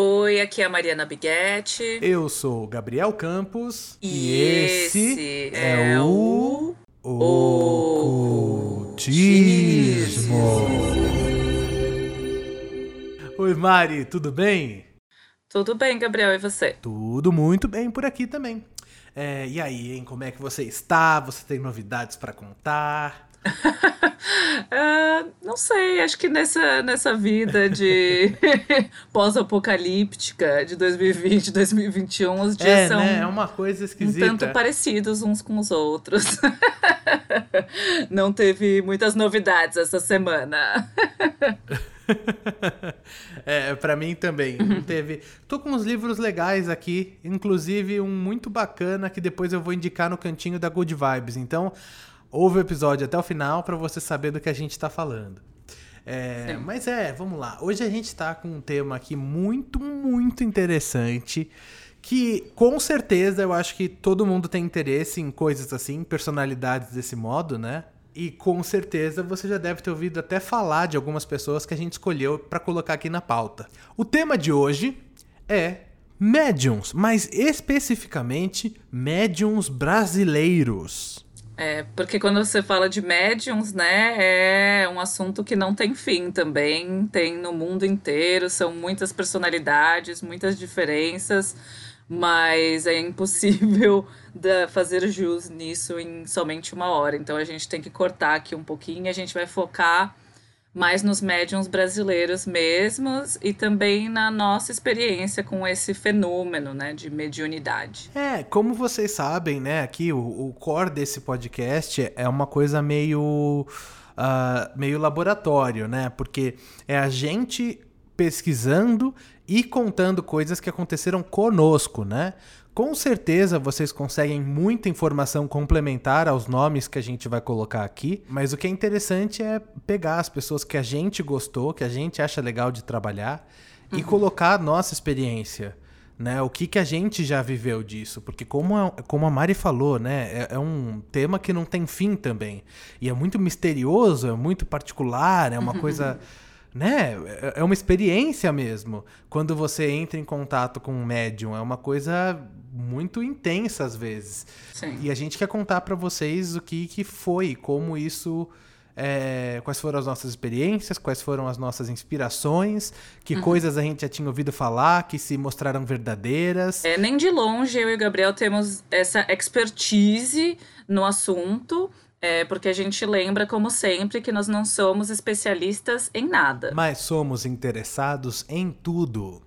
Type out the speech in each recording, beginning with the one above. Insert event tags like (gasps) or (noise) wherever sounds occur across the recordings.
Oi, aqui é a Mariana Biguetti. Eu sou o Gabriel Campos e, e esse, é, é, o Ocultismo. Oi, Mari, tudo bem? Tudo bem, Gabriel, e você? Tudo muito bem por aqui também. É, e aí, hein, como é que você está? Você tem novidades para contar? Uh, (laughs) não sei, acho que nessa, nessa vida de (laughs) pós-apocalíptica de 2020, 2021, os dias é, são né? é uma coisa esquisita. um tanto parecidos uns com os outros. (laughs) não teve muitas novidades essa semana. é, para mim também. Não teve. Tô com uns livros legais aqui, inclusive um muito bacana que depois eu vou indicar no cantinho da Good Vibes. Então, ouve o episódio até o final para você saber do que a gente está falando. É, mas é, vamos lá. Hoje a gente está com um tema aqui muito, muito interessante. Que com certeza eu acho que todo mundo tem interesse em coisas assim, personalidades desse modo, né? E com certeza você já deve ter ouvido até falar de algumas pessoas que a gente escolheu para colocar aqui na pauta. O tema de hoje é médiums, mas especificamente médiums brasileiros. É, porque quando você fala de médiums, né, é um assunto que não tem fim também, tem no mundo inteiro, são muitas personalidades, muitas diferenças, mas é impossível (laughs) fazer jus nisso em somente uma hora. Então a gente tem que cortar aqui um pouquinho a gente vai focar mais nos médiums brasileiros mesmos e também na nossa experiência com esse fenômeno, né, de mediunidade. É, como vocês sabem, né, aqui o, o core desse podcast é uma coisa meio uh, meio laboratório, né, porque é a gente pesquisando e contando coisas que aconteceram conosco, né? Com certeza vocês conseguem muita informação complementar aos nomes que a gente vai colocar aqui, mas o que é interessante é pegar as pessoas que a gente gostou, que a gente acha legal de trabalhar uhum. e colocar a nossa experiência. Né, o que, que a gente já viveu disso? Porque como a, como a Mari falou, né, é, é, um tema que não tem fim também. E é muito misterioso, é muito particular, é uma uhum. coisa né? É, é uma experiência mesmo. Quando você entra em contato com um médium, é uma coisa muito intensa às vezes. Sim. E a gente quer contar para vocês o que, que foi, como isso. É, quais foram as nossas experiências, quais foram as nossas inspirações, que uhum. coisas a gente já tinha ouvido falar, que se mostraram verdadeiras. É, nem de longe eu e o Gabriel temos essa expertise no assunto, é porque a gente lembra, como sempre, que nós não somos especialistas em nada. Mas somos interessados em tudo.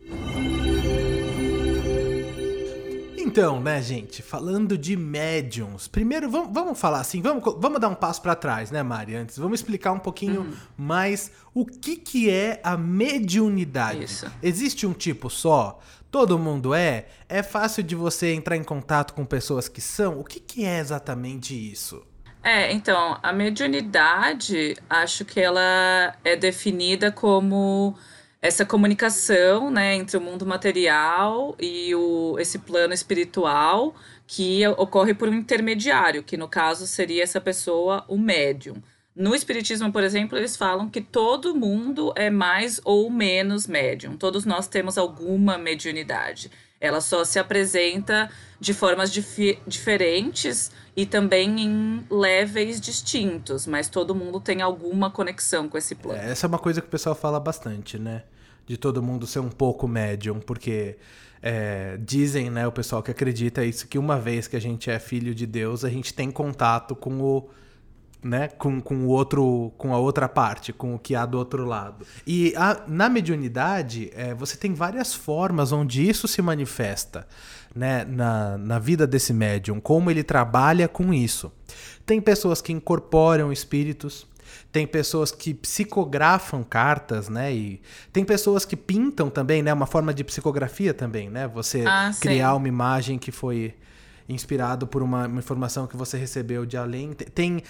Então, né, gente, falando de médiums, primeiro vamos, vamos falar assim, vamos, vamos dar um passo para trás, né, Mari? Antes, vamos explicar um pouquinho uhum. mais o que, que é a mediunidade. Isso. Existe um tipo só? Todo mundo é? É fácil de você entrar em contato com pessoas que são? O que, que é exatamente isso? É, então, a mediunidade, acho que ela é definida como essa comunicação, né, entre o mundo material e o, esse plano espiritual que ocorre por um intermediário, que no caso seria essa pessoa, o médium. No Espiritismo, por exemplo, eles falam que todo mundo é mais ou menos médium. Todos nós temos alguma mediunidade. Ela só se apresenta de formas dif diferentes e também em levels distintos, mas todo mundo tem alguma conexão com esse plano. É, essa é uma coisa que o pessoal fala bastante, né? De todo mundo ser um pouco médium, porque é, dizem, né, o pessoal que acredita isso, que uma vez que a gente é filho de Deus, a gente tem contato com o né, com, com o outro, com a outra parte, com o que há do outro lado. E a, na mediunidade, é, você tem várias formas onde isso se manifesta né, na, na vida desse médium, como ele trabalha com isso. Tem pessoas que incorporam espíritos, tem pessoas que psicografam cartas, né? E tem pessoas que pintam também, né? Uma forma de psicografia também, né? Você ah, criar uma imagem que foi inspirado por uma, uma, informação que você recebeu de além. Tem uh,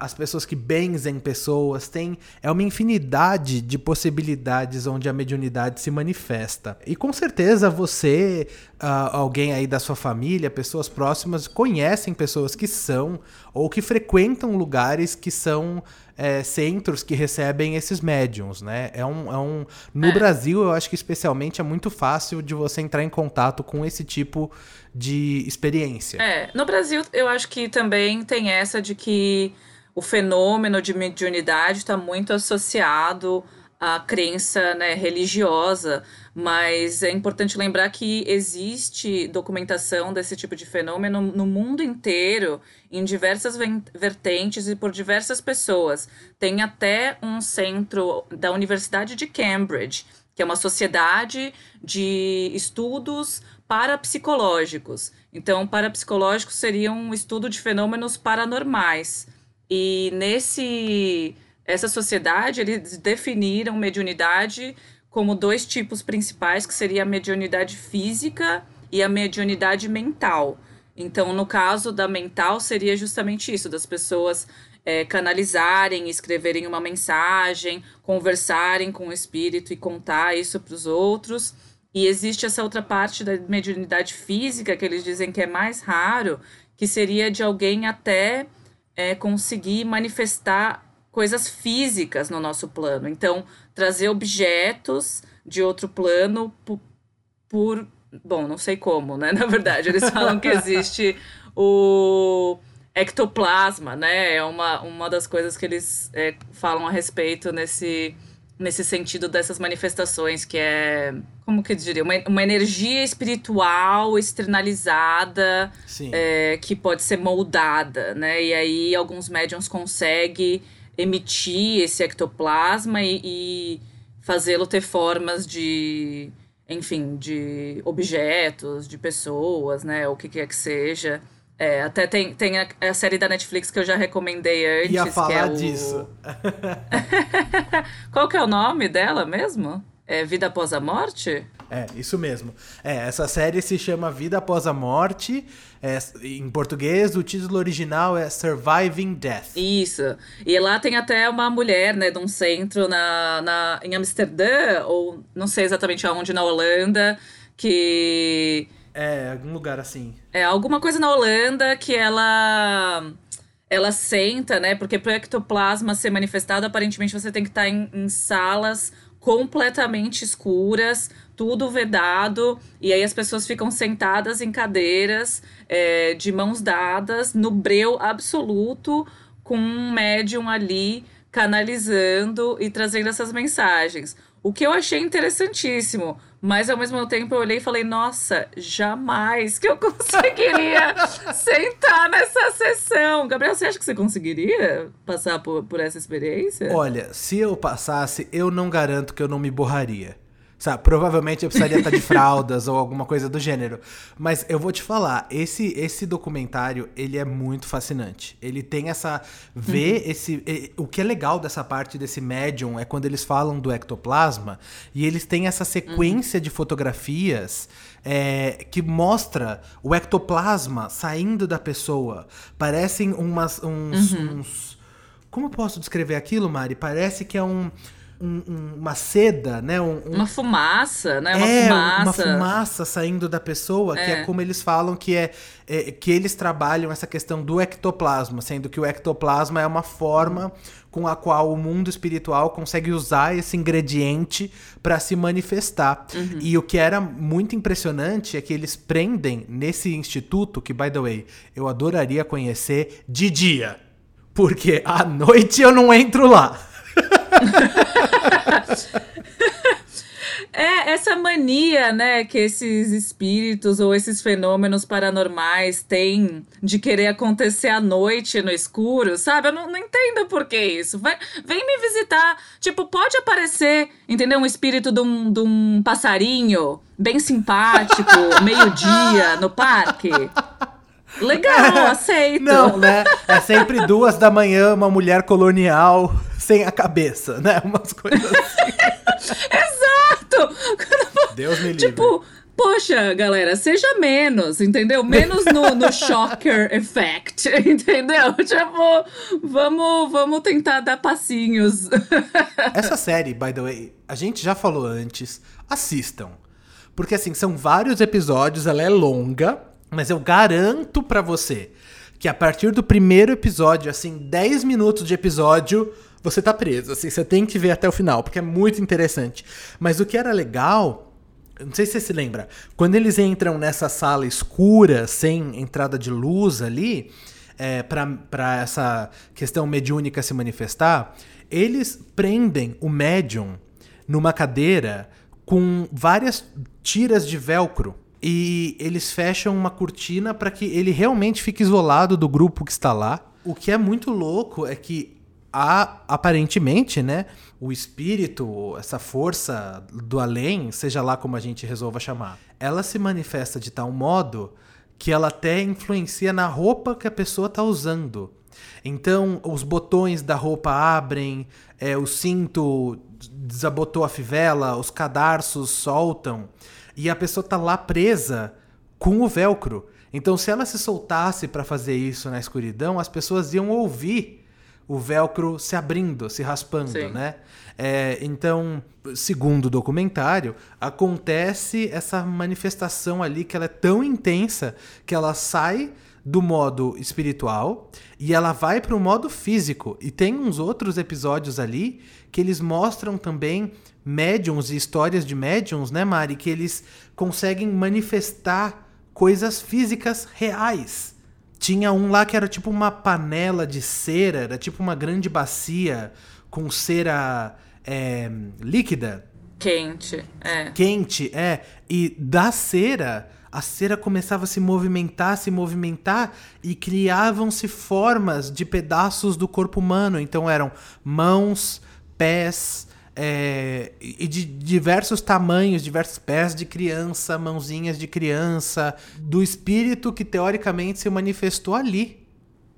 as pessoas que benzem pessoas, tem é uma infinidade de possibilidades onde a mediunidade se manifesta. E com certeza você, uh, alguém aí da sua família, pessoas próximas, conhecem pessoas que são ou que frequentam lugares que são é, centros que recebem esses médiums, né? É um, é um no é. Brasil, eu acho que especialmente é muito fácil de você entrar em contato com esse tipo de experiência. É, no Brasil eu acho que também tem essa de que o fenômeno de mediunidade está muito associado à crença né, religiosa, mas é importante lembrar que existe documentação desse tipo de fenômeno no mundo inteiro, em diversas vertentes e por diversas pessoas. Tem até um centro da Universidade de Cambridge, que é uma sociedade de estudos parapsicológicos. Então, parapsicológicos seria um estudo de fenômenos paranormais. E nesse essa sociedade, eles definiram mediunidade como dois tipos principais, que seria a mediunidade física e a mediunidade mental. Então, no caso da mental, seria justamente isso, das pessoas é, canalizarem, escreverem uma mensagem, conversarem com o espírito e contar isso para os outros. E existe essa outra parte da mediunidade física, que eles dizem que é mais raro, que seria de alguém até é, conseguir manifestar coisas físicas no nosso plano. Então, trazer objetos de outro plano por, por bom, não sei como, né? (laughs) Na verdade, eles falam que existe o ectoplasma, né? É uma, uma das coisas que eles é, falam a respeito nesse, nesse sentido dessas manifestações, que é, como que eu diria, uma, uma energia espiritual externalizada é, que pode ser moldada, né? E aí alguns médiums conseguem emitir esse ectoplasma e, e fazê-lo ter formas de, enfim, de objetos, de pessoas, né? O que quer que seja. É, até tem, tem a, a, série da Netflix que eu já recomendei antes. Ia falar que é o... disso. (laughs) Qual que é o nome dela mesmo? É Vida Após a Morte? É, isso mesmo. É, essa série se chama Vida Após a Morte. É, em português, o título original é Surviving Death. Isso. E lá tem até uma mulher, né, de um centro na, na, em Amsterdã, ou não sei exatamente aonde, na Holanda, que é, algum lugar assim. É, alguma coisa na Holanda que ela ela senta, né? Porque para o ectoplasma ser manifestado, aparentemente você tem que estar tá em, em, salas completamente escuras, tudo vedado, e aí as pessoas ficam sentadas em cadeiras, é, de mãos dadas, no breu absoluto, com um médium ali canalizando e trazendo essas mensagens. O que eu achei interessantíssimo, mas ao mesmo tempo eu olhei e falei, nossa, jamais que eu (laughs) conseguiria sentar nessa sessão. Gabriel, você acha que você conseguiria passar por, por essa experiência? Olha, se eu passasse, eu não garanto que eu não me borraria. Sabe, provavelmente eu precisaria estar de fraldas ou alguma coisa do gênero. Mas eu vou te falar, esse esse documentário, ele é muito fascinante. Ele tem essa ver uhum. esse o que é legal dessa parte desse médium é quando eles falam do ectoplasma e eles têm essa sequência uhum. de fotografias é, que mostra o ectoplasma saindo da pessoa. Parecem umas uns, uhum. uns como posso descrever aquilo, Mari? Parece que é um um, um, uma seda, né? Um, uma fumaça, né? Uma é, fumaça. Uma fumaça saindo da pessoa, é. que é como eles falam que é, é, que eles trabalham essa questão do ectoplasma, sendo que o ectoplasma é uma forma com a qual o mundo espiritual consegue usar esse ingrediente para se manifestar. Uhum. E o que era muito impressionante é que eles prendem nesse instituto, que, by the way, eu adoraria conhecer de dia. Porque à (laughs) noite eu não entro lá. (laughs) (laughs) É essa mania, né, que esses espíritos ou esses fenômenos paranormais têm de querer acontecer à noite no escuro, sabe? Eu não, não entendo por que isso. Vai, vem me visitar. Tipo, pode aparecer, entendeu? Um espírito de um, de um passarinho bem simpático, (laughs) meio-dia, no parque. Legal, (laughs) aceito. Não, né? É sempre duas da manhã, uma mulher colonial sem a cabeça, né? Umas coisas assim. (laughs) Exato! Deus me livre. Tipo, poxa, galera, seja menos, entendeu? Menos no, no (laughs) shocker effect, entendeu? Tipo, vamos, vamos tentar dar passinhos. Essa série, by the way, a gente já falou antes, assistam. Porque assim, são vários episódios, ela é longa, mas eu garanto para você que a partir do primeiro episódio, assim, 10 minutos de episódio, você tá preso, assim, você tem que ver até o final, porque é muito interessante. Mas o que era legal, não sei se você se lembra, quando eles entram nessa sala escura, sem entrada de luz ali, é, para essa questão mediúnica se manifestar, eles prendem o médium numa cadeira com várias tiras de velcro e eles fecham uma cortina para que ele realmente fique isolado do grupo que está lá. O que é muito louco é que aparentemente, né, o espírito, essa força do além, seja lá como a gente resolva chamar, ela se manifesta de tal modo que ela até influencia na roupa que a pessoa está usando. Então, os botões da roupa abrem, é, o cinto desabotou a fivela, os cadarços soltam e a pessoa tá lá presa com o velcro. Então, se ela se soltasse para fazer isso na escuridão, as pessoas iam ouvir o velcro se abrindo, se raspando, Sim. né? É, então, segundo o documentário, acontece essa manifestação ali que ela é tão intensa que ela sai do modo espiritual e ela vai para o modo físico. E tem uns outros episódios ali que eles mostram também médiums e histórias de médiums, né, Mari, que eles conseguem manifestar coisas físicas reais. Tinha um lá que era tipo uma panela de cera, era tipo uma grande bacia com cera é, líquida. Quente, é. Quente, é. E da cera, a cera começava a se movimentar, se movimentar e criavam-se formas de pedaços do corpo humano. Então eram mãos, pés, é, e de diversos tamanhos, diversos pés de criança, mãozinhas de criança, do espírito que teoricamente se manifestou ali.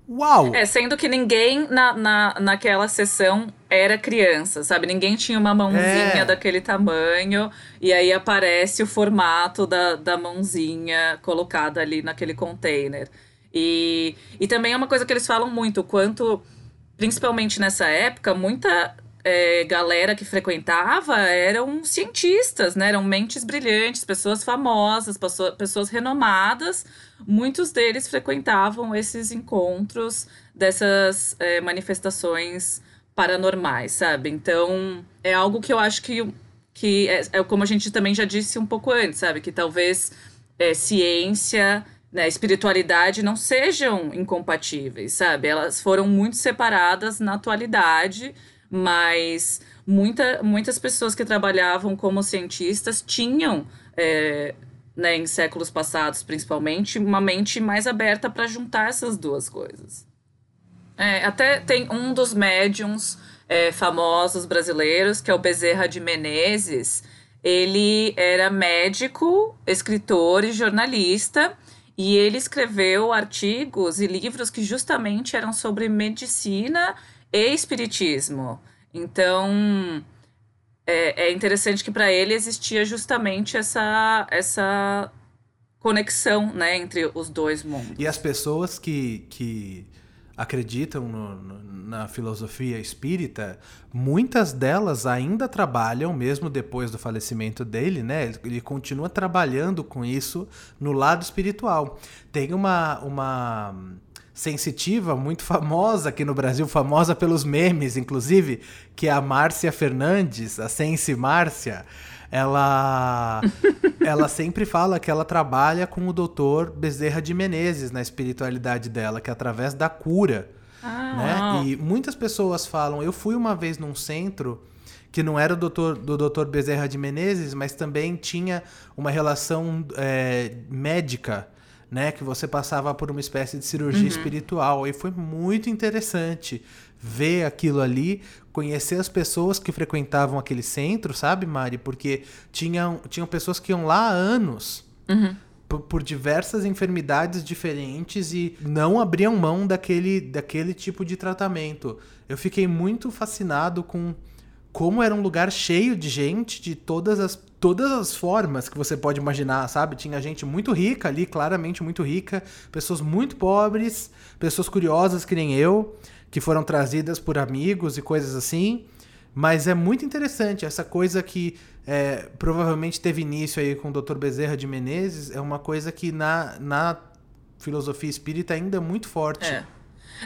Uau! É, sendo que ninguém na, na, naquela sessão era criança, sabe? Ninguém tinha uma mãozinha é. daquele tamanho, e aí aparece o formato da, da mãozinha colocada ali naquele container. E, e também é uma coisa que eles falam muito, quanto, principalmente nessa época, muita é, galera que frequentava eram cientistas, né? Eram mentes brilhantes, pessoas famosas, pessoas, renomadas. Muitos deles frequentavam esses encontros dessas é, manifestações paranormais, sabe? Então, é algo que eu acho que, que é, é como a gente também já disse um pouco antes, sabe? Que talvez é, ciência né, espiritualidade não sejam incompatíveis, sabe? Elas foram muito separadas na atualidade mas muita, muitas pessoas que trabalhavam como cientistas tinham, é, né, em séculos passados principalmente, uma mente mais aberta para juntar essas duas coisas. É, até tem um dos médiums é, famosos brasileiros, que é o Bezerra de Menezes. Ele era médico, escritor e jornalista. E ele escreveu artigos e livros que justamente eram sobre medicina e espiritismo. Então, é, é interessante que para ele existia justamente essa, essa conexão né, entre os dois mundos. E as pessoas que, que acreditam no, no, na filosofia espírita, muitas delas ainda trabalham, mesmo depois do falecimento dele, né? Ele, ele continua trabalhando com isso no lado espiritual. Tem uma. uma sensitiva, muito famosa aqui no Brasil, famosa pelos memes, inclusive, que é a Márcia Fernandes, a Sense Márcia. Ela, (laughs) ela sempre fala que ela trabalha com o doutor Bezerra de Menezes na espiritualidade dela, que é através da cura. Ah, né? E muitas pessoas falam, eu fui uma vez num centro que não era o doutor, do doutor Bezerra de Menezes, mas também tinha uma relação é, médica né? Que você passava por uma espécie de cirurgia uhum. espiritual. E foi muito interessante ver aquilo ali, conhecer as pessoas que frequentavam aquele centro, sabe, Mari? Porque tinham, tinham pessoas que iam lá há anos. Uhum. Por, por diversas enfermidades diferentes e não abriam mão daquele, daquele tipo de tratamento. Eu fiquei muito fascinado com como era um lugar cheio de gente de todas as todas as formas que você pode imaginar, sabe? Tinha gente muito rica ali, claramente muito rica, pessoas muito pobres, pessoas curiosas que nem eu, que foram trazidas por amigos e coisas assim. Mas é muito interessante essa coisa que é, provavelmente teve início aí com o Dr. Bezerra de Menezes, é uma coisa que na, na filosofia espírita ainda é muito forte. É.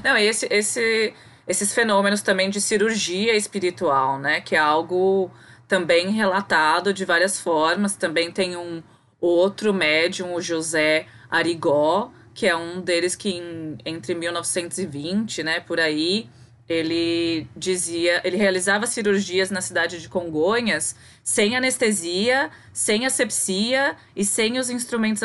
Não, esse, esse esses fenômenos também de cirurgia espiritual, né? Que é algo também relatado de várias formas. Também tem um outro médium, o José Arigó, que é um deles que em, entre 1920, né, por aí, ele dizia, ele realizava cirurgias na cidade de Congonhas sem anestesia, sem asepsia e sem os instrumentos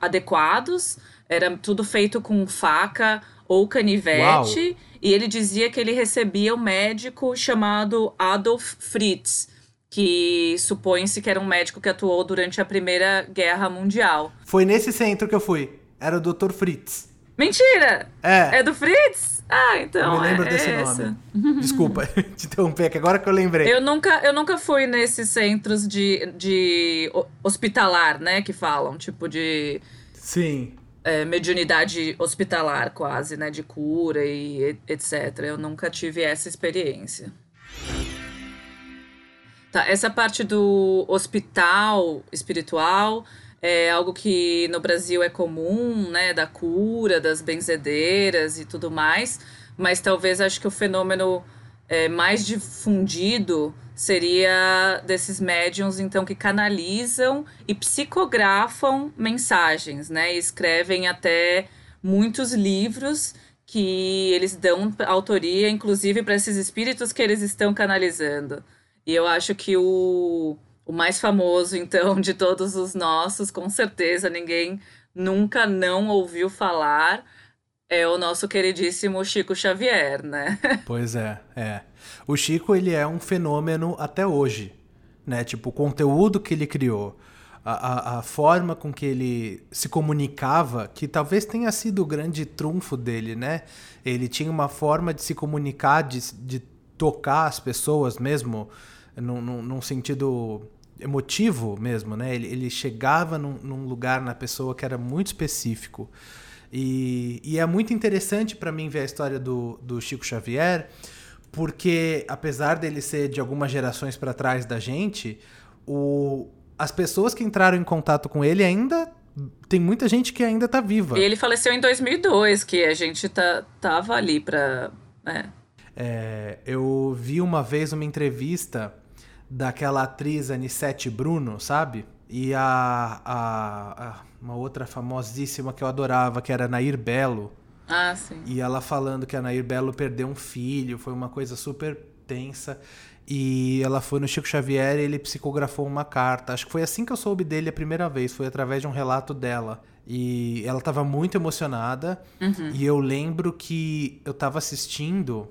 adequados. Era tudo feito com faca ou canivete. Uau. E ele dizia que ele recebia um médico chamado Adolf Fritz, que supõe-se que era um médico que atuou durante a Primeira Guerra Mundial. Foi nesse centro que eu fui. Era o Dr. Fritz. Mentira! É. É do Fritz? Ah, então. Eu me lembro é, desse é nome. Desculpa (laughs) te interromper, que agora que eu lembrei. Eu nunca, eu nunca fui nesses centros de, de hospitalar, né? Que falam, tipo de. Sim. É, mediunidade hospitalar, quase, né? De cura e etc. Eu nunca tive essa experiência. Tá, essa parte do hospital espiritual é algo que no Brasil é comum, né, da cura, das benzedeiras e tudo mais, mas talvez acho que o fenômeno é, mais difundido seria desses médiums, então, que canalizam e psicografam mensagens, né, e escrevem até muitos livros que eles dão autoria, inclusive, para esses espíritos que eles estão canalizando. E eu acho que o o mais famoso, então, de todos os nossos, com certeza ninguém nunca não ouviu falar, é o nosso queridíssimo Chico Xavier, né? Pois é, é. O Chico, ele é um fenômeno até hoje, né? Tipo, o conteúdo que ele criou, a, a, a forma com que ele se comunicava, que talvez tenha sido o grande trunfo dele, né? Ele tinha uma forma de se comunicar, de, de tocar as pessoas mesmo, num, num, num sentido emotivo mesmo, né? Ele, ele chegava num, num, lugar na pessoa que era muito específico. E, e é muito interessante para mim ver a história do, do Chico Xavier, porque apesar dele ser de algumas gerações para trás da gente, o, as pessoas que entraram em contato com ele ainda tem muita gente que ainda tá viva. E ele faleceu em 2002, que a gente tá, tava ali para, né? É, eu vi uma vez uma entrevista daquela atriz Anissete Bruno, sabe? E a, a, a, uma outra famosíssima que eu adorava, que era Nair Belo. Ah, sim. E ela falando que a Nair Belo perdeu um filho, foi uma coisa super tensa. E ela foi no Chico Xavier e ele psicografou uma carta. Acho que foi assim que eu soube dele a primeira vez, foi através de um relato dela. E ela estava muito emocionada. Uhum. E eu lembro que eu estava assistindo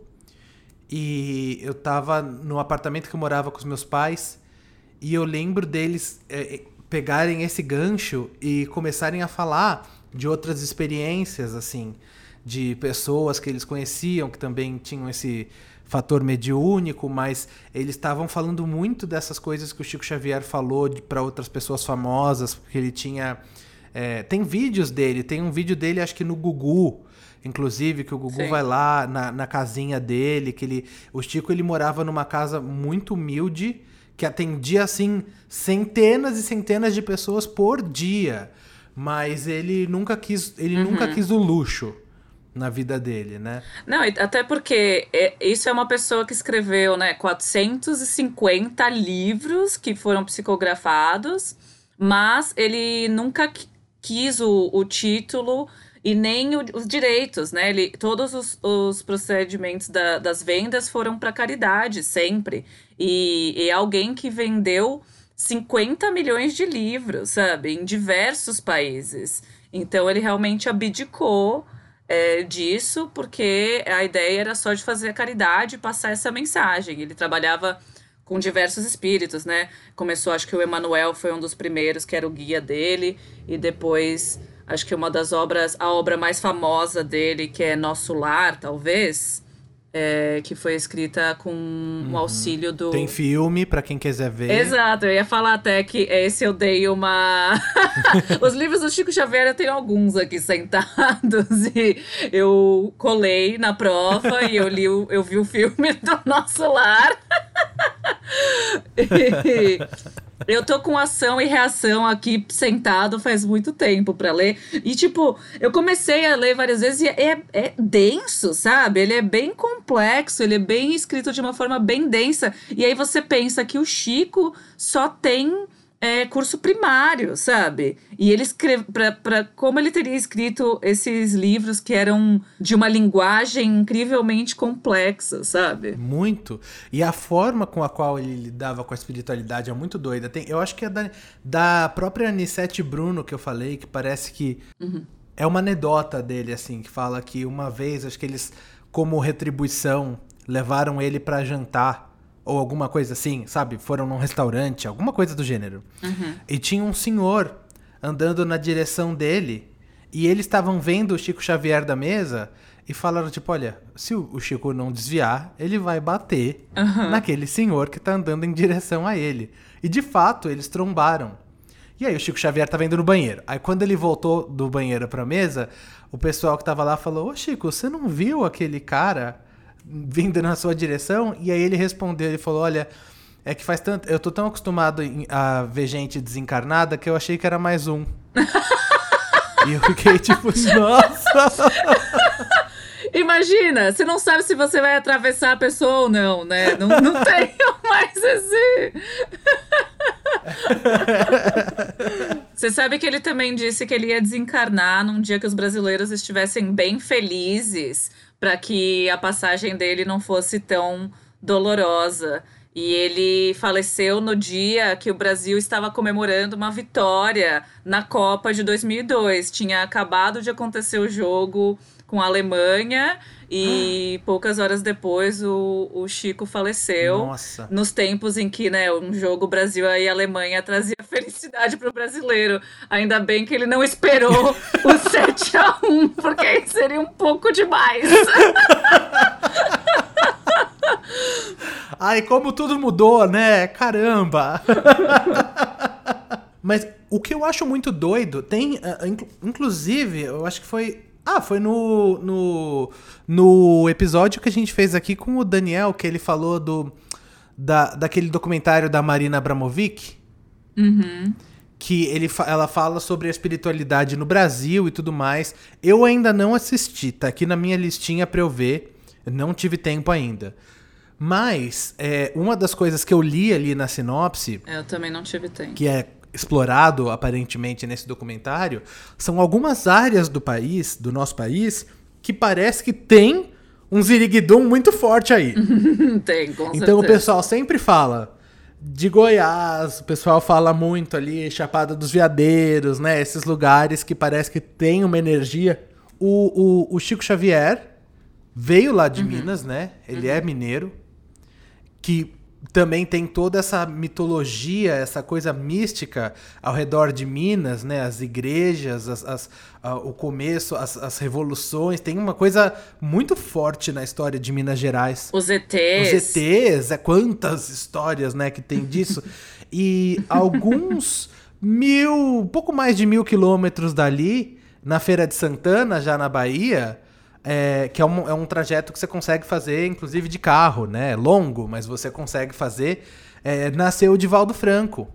e eu tava no apartamento que eu morava com os meus pais e eu lembro deles é, pegarem esse gancho e começarem a falar de outras experiências, assim, de pessoas que eles conheciam que também tinham esse fator mediúnico, mas eles estavam falando muito dessas coisas que o Chico Xavier falou para outras pessoas famosas, porque ele tinha. É, tem vídeos dele, tem um vídeo dele, acho que no Gugu, Inclusive, que o Gugu Sim. vai lá na, na casinha dele, que ele. O Chico ele morava numa casa muito humilde, que atendia assim centenas e centenas de pessoas por dia. Mas ele nunca quis, ele uhum. nunca quis o luxo na vida dele, né? Não, até porque é, isso é uma pessoa que escreveu, né, 450 livros que foram psicografados, mas ele nunca quis o, o título e nem o, os direitos, né? Ele, todos os, os procedimentos da, das vendas foram para caridade, sempre. E, e alguém que vendeu 50 milhões de livros, sabe? Em diversos países. Então ele realmente abdicou é, disso, porque a ideia era só de fazer a caridade e passar essa mensagem. Ele trabalhava com diversos espíritos, né? Começou, acho que o Emanuel foi um dos primeiros, que era o guia dele, e depois Acho que uma das obras, a obra mais famosa dele, que é Nosso Lar, talvez, é, que foi escrita com uhum. o auxílio do. Tem filme para quem quiser ver. Exato, eu ia falar até que esse eu dei uma. (laughs) Os livros do Chico Xavier eu tenho alguns aqui sentados (laughs) e eu colei na prova e eu li, o, eu vi o filme (laughs) do Nosso Lar. e, Eu tô com ação e reação aqui sentado faz muito tempo para ler. E, tipo, eu comecei a ler várias vezes e é, é denso, sabe? Ele é bem complexo, ele é bem escrito de uma forma bem densa. E aí você pensa que o Chico só tem é, curso primário, sabe? E ele escreve para como ele teria escrito esses livros que eram de uma linguagem incrivelmente complexa, sabe? Muito. E a forma com a qual ele lidava com a espiritualidade é muito doida. Tem, eu acho que é da, da própria Anissete Bruno que eu falei, que parece que uhum. é uma anedota dele assim, que fala que uma vez acho que eles como retribuição levaram ele para jantar ou alguma coisa assim, sabe? Foram num restaurante, alguma coisa do gênero. Uhum. E tinha um senhor andando na direção dele e eles estavam vendo o Chico Xavier da mesa e falaram tipo, olha, se o Chico não desviar, ele vai bater uhum. naquele senhor que tá andando em direção a ele. E de fato, eles trombaram. E aí o Chico Xavier tava indo no banheiro. Aí quando ele voltou do banheiro pra mesa, o pessoal que tava lá falou: "Ô Chico, você não viu aquele cara vindo na sua direção. E aí ele respondeu, ele falou, olha, é que faz tanto. Eu tô tão acostumado a ver gente desencarnada que eu achei que era mais um. e eu fiquei tipo, (laughs) nossa! Imagina, você não sabe se você vai atravessar a pessoa ou não, né? Não, não (laughs) tem mais esse. Você sabe que ele também disse que ele ia desencarnar num dia que os brasileiros estivessem bem felizes, para que a passagem dele não fosse tão dolorosa. E ele faleceu no dia que o Brasil estava comemorando uma vitória na Copa de 2002. Tinha acabado de acontecer o jogo com a Alemanha e poucas horas depois o, o Chico faleceu. Nossa. Nos tempos em que, né, um jogo Brasil e Alemanha trazia (laughs) felicidade para o brasileiro. Ainda bem que ele não esperou o (laughs) 7 a 1 porque aí seria um pouco demais. (laughs) Ai, como tudo mudou, né? Caramba! Mas o que eu acho muito doido, tem. Ah, inclusive, eu acho que foi ah, foi no, no, no episódio que a gente fez aqui com o Daniel, que ele falou do, da, daquele documentário da Marina Abramovic. Uhum. Que ele, ela fala sobre a espiritualidade no Brasil e tudo mais. Eu ainda não assisti, tá aqui na minha listinha pra eu ver. não tive tempo ainda. Mas, é, uma das coisas que eu li ali na sinopse. Eu também não tive tempo. Que é explorado aparentemente nesse documentário são algumas áreas do país, do nosso país, que parece que tem um ziriguidum muito forte aí. (laughs) tem, com Então certeza. o pessoal sempre fala de Goiás, o pessoal fala muito ali, Chapada dos Veadeiros, né? Esses lugares que parece que tem uma energia. O, o, o Chico Xavier veio lá de uhum. Minas, né? Ele uhum. é mineiro. Que também tem toda essa mitologia, essa coisa mística ao redor de Minas, né? As igrejas, as, as, a, o começo, as, as, revoluções. Tem uma coisa muito forte na história de Minas Gerais. Os ETs. Os ETs, é quantas histórias, né, que tem disso. e alguns mil, pouco mais de mil quilômetros dali, na Feira de Santana, já na Bahia é, que é um, é um trajeto que você consegue fazer, inclusive de carro, né? É longo, mas você consegue fazer. É, nasceu o Divaldo Franco,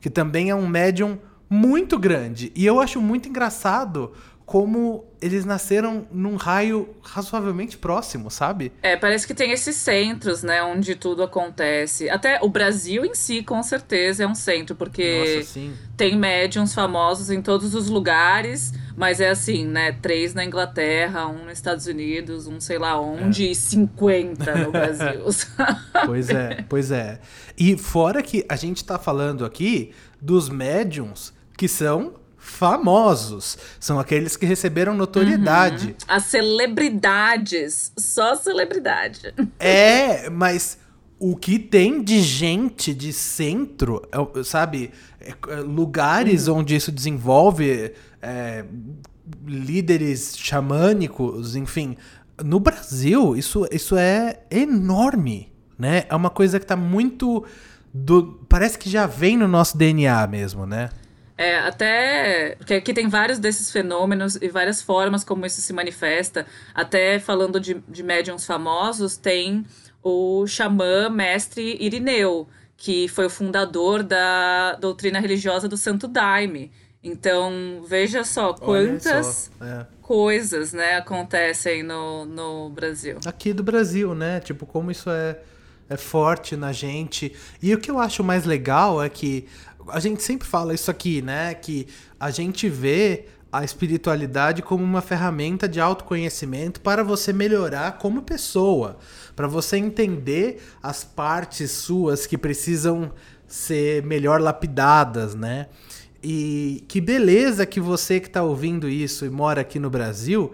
que também é um médium muito grande. E eu acho muito engraçado como eles nasceram num raio razoavelmente próximo, sabe? É, parece que tem esses centros, né, onde tudo acontece. Até o Brasil em si, com certeza, é um centro, porque Nossa, tem médiums famosos em todos os lugares, mas é assim, né, três na Inglaterra, um nos Estados Unidos, um sei lá onde, é. e 50 no Brasil. (laughs) pois é, pois é. E fora que a gente tá falando aqui dos médiums que são famosos. São aqueles que receberam notoriedade. Uhum. As celebridades. Só celebridade. É, mas o que tem de gente de centro, é sabe? É, é, lugares uhum. onde isso desenvolve é, líderes xamânicos, enfim. No Brasil, isso, isso é enorme, né? É uma coisa que tá muito. Do, parece que já vem no nosso DNA mesmo, né? É, até. Porque aqui tem vários desses fenômenos e várias formas como isso se manifesta. Até falando de, de médiums famosos, tem o xamã mestre Irineu, que foi o fundador da doutrina religiosa do Santo Daime. Então, veja só quantas só, é. coisas né, acontecem no, no Brasil. Aqui do Brasil, né? Tipo, como isso é, é forte na gente. E o que eu acho mais legal é que a gente sempre fala isso aqui, né? Que a gente vê a espiritualidade como uma ferramenta de autoconhecimento para você melhorar como pessoa, para você entender as partes suas que precisam ser melhor lapidadas, né? E que beleza que você que está ouvindo isso e mora aqui no Brasil,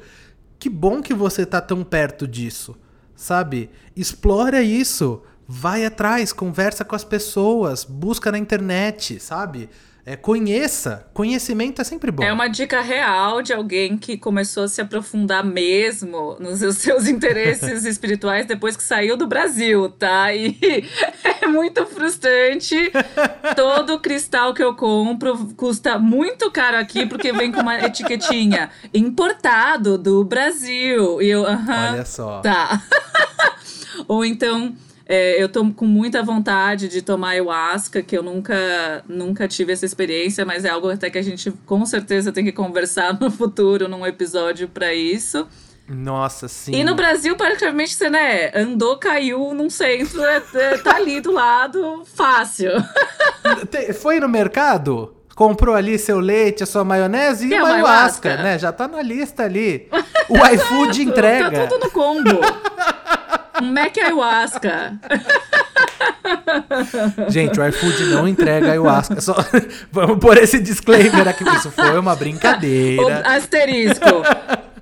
que bom que você está tão perto disso, sabe? Explora isso, vai atrás, conversa com as pessoas, busca na internet, sabe? É, conheça. Conhecimento é sempre bom. É uma dica real de alguém que começou a se aprofundar mesmo nos (laughs) seus interesses espirituais depois que saiu do Brasil, tá? E (laughs) é muito frustrante. Todo cristal que eu compro custa muito caro aqui porque vem com uma etiquetinha importado do Brasil. E eu, aham. Olha só. Tá. (laughs) Ou então é, eu tô com muita vontade de tomar ayahuasca, que eu nunca, nunca tive essa experiência, mas é algo até que a gente com certeza tem que conversar no futuro, num episódio para isso. Nossa, sim. E no Brasil, praticamente, você, né, andou, caiu num centro, é, é, tá ali do lado, fácil. (laughs) Foi no mercado? Comprou ali seu leite, a sua maionese e, e a ayahuasca, né? Já tá na lista ali. (laughs) O iFood entrega. Tá tudo no combo. (laughs) Um Mac Ayahuasca. Gente, o iFood não entrega ayahuasca. Só... (laughs) Vamos pôr esse disclaimer aqui, isso foi uma brincadeira. O asterisco.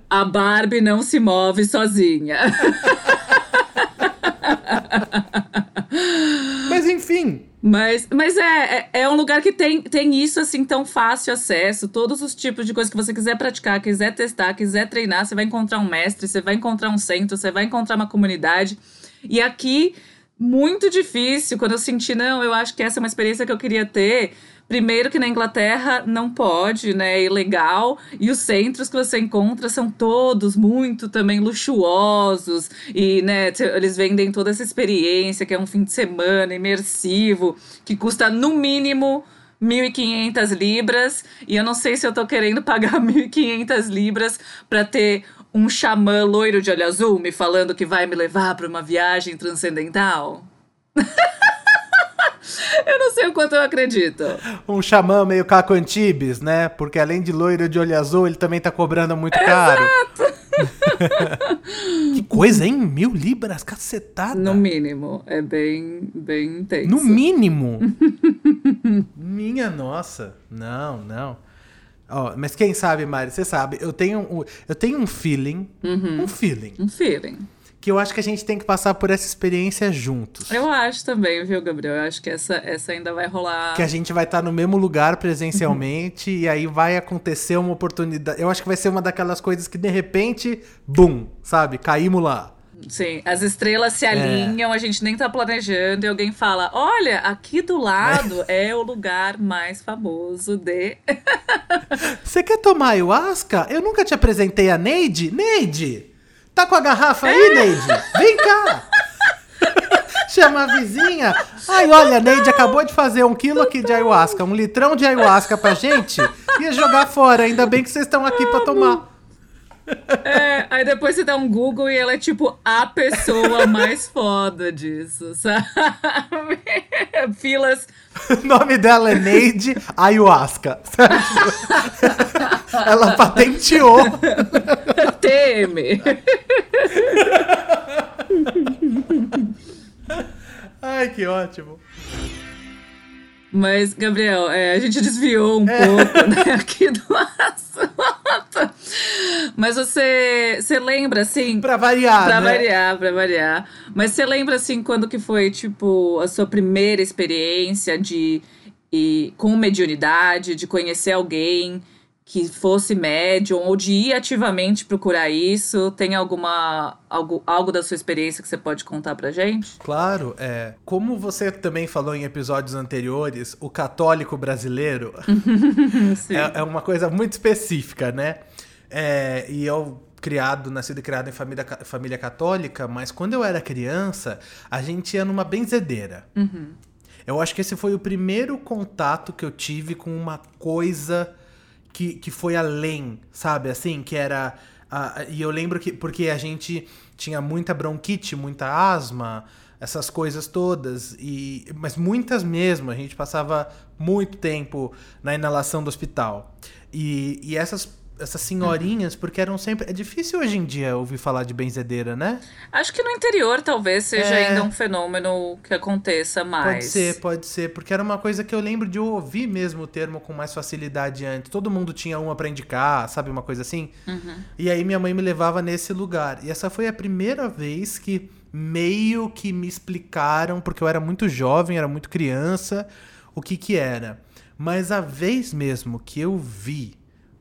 A Barbie não se move sozinha. Mas enfim, mas, mas é, é, é, um lugar que tem, tem isso assim tão fácil acesso, todos os tipos de coisas que você quiser praticar, quiser testar, quiser treinar, você vai encontrar um mestre, você vai encontrar um centro, você vai encontrar uma comunidade. E aqui muito difícil quando eu senti não, eu acho que essa é uma experiência que eu queria ter Primeiro que na Inglaterra não pode, né? É ilegal. E os centros que você encontra são todos muito também luxuosos. E, né, eles vendem toda essa experiência, que é um fim de semana imersivo, que custa no mínimo 1.500 libras. E eu não sei se eu tô querendo pagar (laughs) 1.500 libras para ter um xamã loiro de olho azul me falando que vai me levar para uma viagem transcendental. (laughs) (laughs) Eu não sei o quanto eu acredito. Um xamã meio Caco Antibes, né? Porque além de loiro de olho azul, ele também tá cobrando muito caro. Exato! (laughs) que coisa, hein? Mil libras, cacetada. No mínimo. É bem, bem intenso. No mínimo? (laughs) Minha nossa. Não, não. Mas quem sabe, Mari, você sabe, eu tenho, eu tenho um feeling. Uhum. Um feeling. Um feeling que eu acho que a gente tem que passar por essa experiência juntos. Eu acho também, viu, Gabriel? Eu acho que essa, essa ainda vai rolar. Que a gente vai estar no mesmo lugar presencialmente e aí vai acontecer uma oportunidade. Eu acho que vai ser uma daquelas coisas que de repente, bum, sabe? Caímos lá. Sim, as estrelas se é. alinham, é. a gente nem tá planejando e alguém fala: Olha, aqui do lado é, é o lugar mais famoso de. (laughs) Você quer tomar ayahuasca? Eu nunca te apresentei a Neide? Neide! Tá com a garrafa aí, Neide? Vem cá! (laughs) Chama a vizinha. Ai, olha, a Neide acabou de fazer um quilo aqui de ayahuasca, um litrão de ayahuasca pra gente. Ia jogar fora, ainda bem que vocês estão aqui pra tomar. É, aí depois você dá um Google e ela é tipo a pessoa mais foda disso, sabe? (laughs) Filas. O nome dela é Neide Ayahuasca. (laughs) ela patenteou. Teme. Ai, que ótimo. Mas, Gabriel, é, a gente desviou um é. pouco né, aqui do (laughs) assunto. Mas você, você lembra, assim... Pra variar, Pra né? variar, pra variar. Mas você lembra, assim, quando que foi, tipo, a sua primeira experiência de... E, com mediunidade, de conhecer alguém que fosse médium ou de ir ativamente procurar isso? Tem alguma algo, algo da sua experiência que você pode contar pra gente? Claro, é. Como você também falou em episódios anteriores, o católico brasileiro (laughs) é, é, uma coisa muito específica, né? É, e eu criado, nascido e criado em família, família católica, mas quando eu era criança, a gente ia numa benzedeira. Uhum. Eu acho que esse foi o primeiro contato que eu tive com uma coisa que, que foi além, sabe? Assim, que era. E eu lembro que. Porque a gente tinha muita bronquite, muita asma, essas coisas todas. e Mas muitas mesmo. A gente passava muito tempo na inalação do hospital. E, e essas essas senhorinhas, porque eram sempre. É difícil hoje em dia ouvir falar de benzedeira, né? Acho que no interior talvez seja é... ainda um fenômeno que aconteça mais. Pode ser, pode ser, porque era uma coisa que eu lembro de ouvir mesmo o termo com mais facilidade antes. Todo mundo tinha uma para indicar, sabe, uma coisa assim? Uhum. E aí minha mãe me levava nesse lugar. E essa foi a primeira vez que meio que me explicaram, porque eu era muito jovem, era muito criança, o que que era. Mas a vez mesmo que eu vi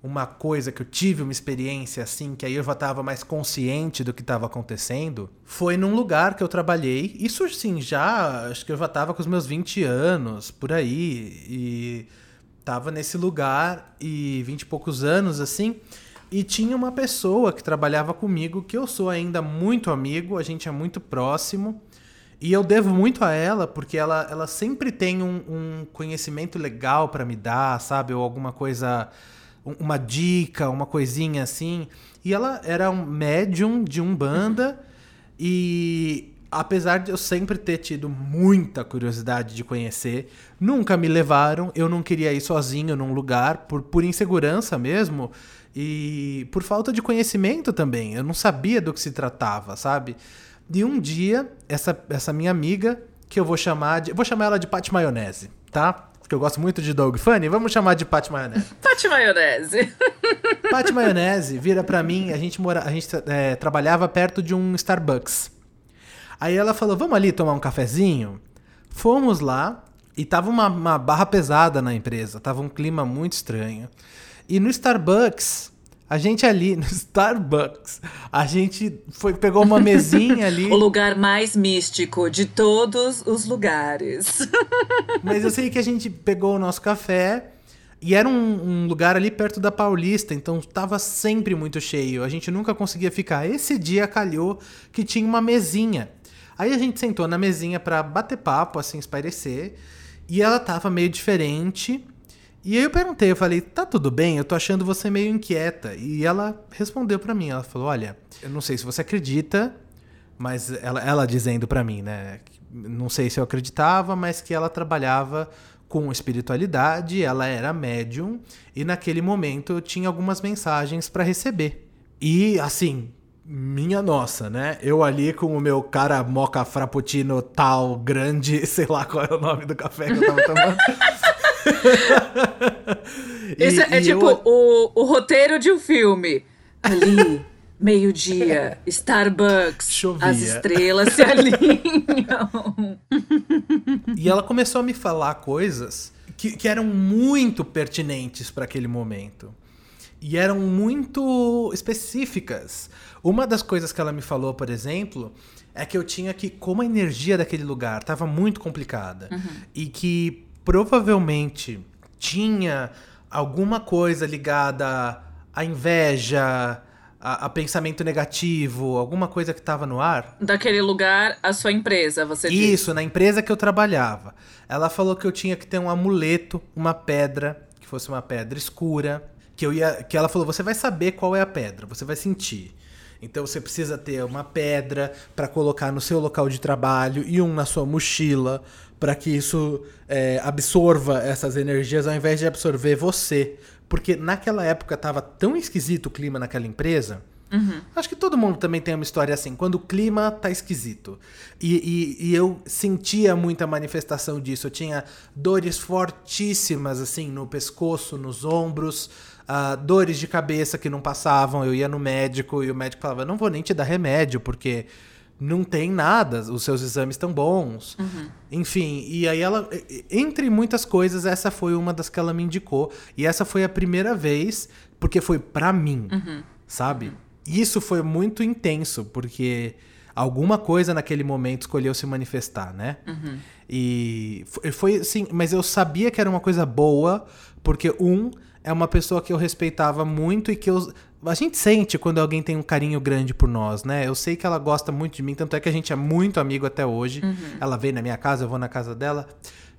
uma coisa que eu tive uma experiência assim, que aí eu já estava mais consciente do que estava acontecendo, foi num lugar que eu trabalhei. Isso sim, já acho que eu já estava com os meus 20 anos por aí e tava nesse lugar e 20 e poucos anos assim. E tinha uma pessoa que trabalhava comigo que eu sou ainda muito amigo, a gente é muito próximo. E eu devo muito a ela, porque ela, ela sempre tem um, um conhecimento legal para me dar, sabe? Ou alguma coisa uma dica, uma coisinha assim. E ela era um médium de Umbanda e apesar de eu sempre ter tido muita curiosidade de conhecer, nunca me levaram, eu não queria ir sozinho num lugar por, por insegurança mesmo e por falta de conhecimento também. Eu não sabia do que se tratava, sabe? E um dia, essa, essa minha amiga, que eu vou chamar de. Vou chamar ela de Pat Maionese, tá? Porque eu gosto muito de Dog Funny, vamos chamar de Pat Maionese. (laughs) Pat Maionese. (laughs) Pat Maionese vira pra mim, a gente, mora, a gente é, trabalhava perto de um Starbucks. Aí ela falou, vamos ali tomar um cafezinho? Fomos lá e tava uma, uma barra pesada na empresa, tava um clima muito estranho. E no Starbucks, a gente ali no (laughs) Starbucks, a gente foi pegou uma mesinha (laughs) ali. o lugar mais místico de todos os lugares. (laughs) Mas eu sei que a gente pegou o nosso café e era um, um, lugar ali perto da Paulista, então tava sempre muito cheio. A gente nunca conseguia ficar. Esse dia calhou que tinha uma mesinha. Aí a gente sentou na mesinha para bater papo, assim, espairecer. E ela tava meio diferente. E aí eu perguntei, eu falei, tá tudo bem? Eu tô achando você meio inquieta. E ela respondeu para mim, ela falou, olha, eu não sei se você acredita, mas ela, ela dizendo para mim, né? Não sei se eu acreditava, mas que ela trabalhava com espiritualidade, ela era médium e naquele momento eu tinha algumas mensagens para receber. E assim, minha nossa, né? Eu ali com o meu cara moca frappuccino tal grande, (laughs) sei lá qual é o nome do café que eu tava tomando. (laughs) (laughs) Esse é, é tipo eu... o, o roteiro de um filme. Ali, meio-dia, (laughs) Starbucks, Chovia. as estrelas se alinham. e ela começou a me falar coisas que, que eram muito pertinentes para aquele momento. E eram muito específicas. Uma das coisas que ela me falou, por exemplo, é que eu tinha que, como a energia daquele lugar estava muito complicada, uhum. e que provavelmente tinha alguma coisa ligada à inveja, a, a pensamento negativo, alguma coisa que estava no ar. Daquele lugar, a sua empresa, você Isso, na empresa que eu trabalhava. Ela falou que eu tinha que ter um amuleto, uma pedra, que fosse uma pedra escura, que eu ia, que ela falou, você vai saber qual é a pedra, você vai sentir. Então você precisa ter uma pedra para colocar no seu local de trabalho e um na sua mochila para que isso é, absorva essas energias ao invés de absorver você. Porque naquela época tava tão esquisito o clima naquela empresa. Uhum. Acho que todo mundo também tem uma história assim, quando o clima tá esquisito. E, e, e, eu sentia muita manifestação disso. Eu tinha dores fortíssimas, assim, no pescoço, nos ombros, uh, dores de cabeça que não passavam. Eu ia no médico e o médico falava: Não vou nem te dar remédio, porque não tem nada, os seus exames estão bons. Uhum. Enfim, e aí ela, entre muitas coisas, essa foi uma das que ela me indicou. E essa foi a primeira vez, porque foi para mim, uhum. sabe? Isso foi muito intenso, porque alguma coisa naquele momento escolheu se manifestar, né? Uhum. E foi, foi assim, mas eu sabia que era uma coisa boa, porque um é uma pessoa que eu respeitava muito e que eu a gente sente quando alguém tem um carinho grande por nós, né? Eu sei que ela gosta muito de mim, tanto é que a gente é muito amigo até hoje. Uhum. Ela vem na minha casa, eu vou na casa dela.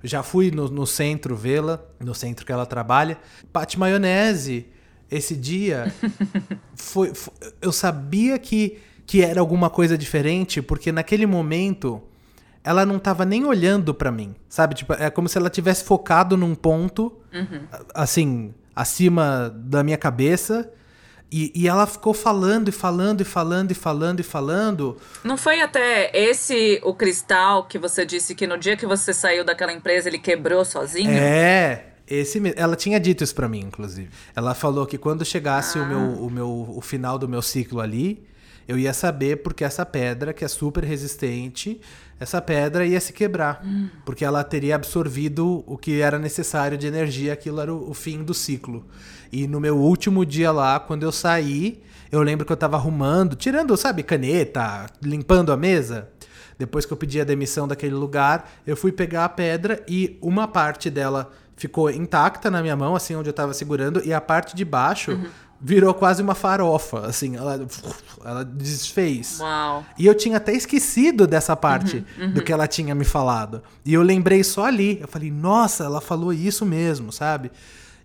Já fui no, no centro vê-la, no centro que ela trabalha. Pate Maionese, esse dia, (laughs) foi, foi, eu sabia que, que era alguma coisa diferente, porque naquele momento ela não tava nem olhando para mim, sabe? Tipo, é como se ela tivesse focado num ponto, uhum. assim, acima da minha cabeça. E, e, ela ficou falando e falando e falando e falando e falando. Não foi até esse o cristal que você disse que no dia que você saiu daquela empresa ele quebrou sozinho? É. Esse, ela tinha dito isso para mim, inclusive. Ela falou que quando chegasse ah. o, meu, o, meu, o final do meu ciclo ali, eu ia saber porque essa pedra, que é super resistente, essa pedra ia se quebrar. Hum. Porque ela teria absorvido o que era necessário de energia, aquilo era o, o, fim do ciclo. E no meu último dia lá, quando eu saí, eu lembro que eu tava arrumando, tirando, sabe, caneta, limpando a mesa. Depois que eu pedi a demissão daquele lugar, eu fui pegar a pedra e uma parte dela ficou intacta na minha mão, assim, onde eu tava segurando, e a parte de baixo uhum. Virou quase uma farofa, assim, ela, ela desfez. Uau. E eu tinha até esquecido dessa parte uhum, uhum. do que ela tinha me falado. E eu lembrei só ali. Eu falei, nossa, ela falou isso mesmo, sabe?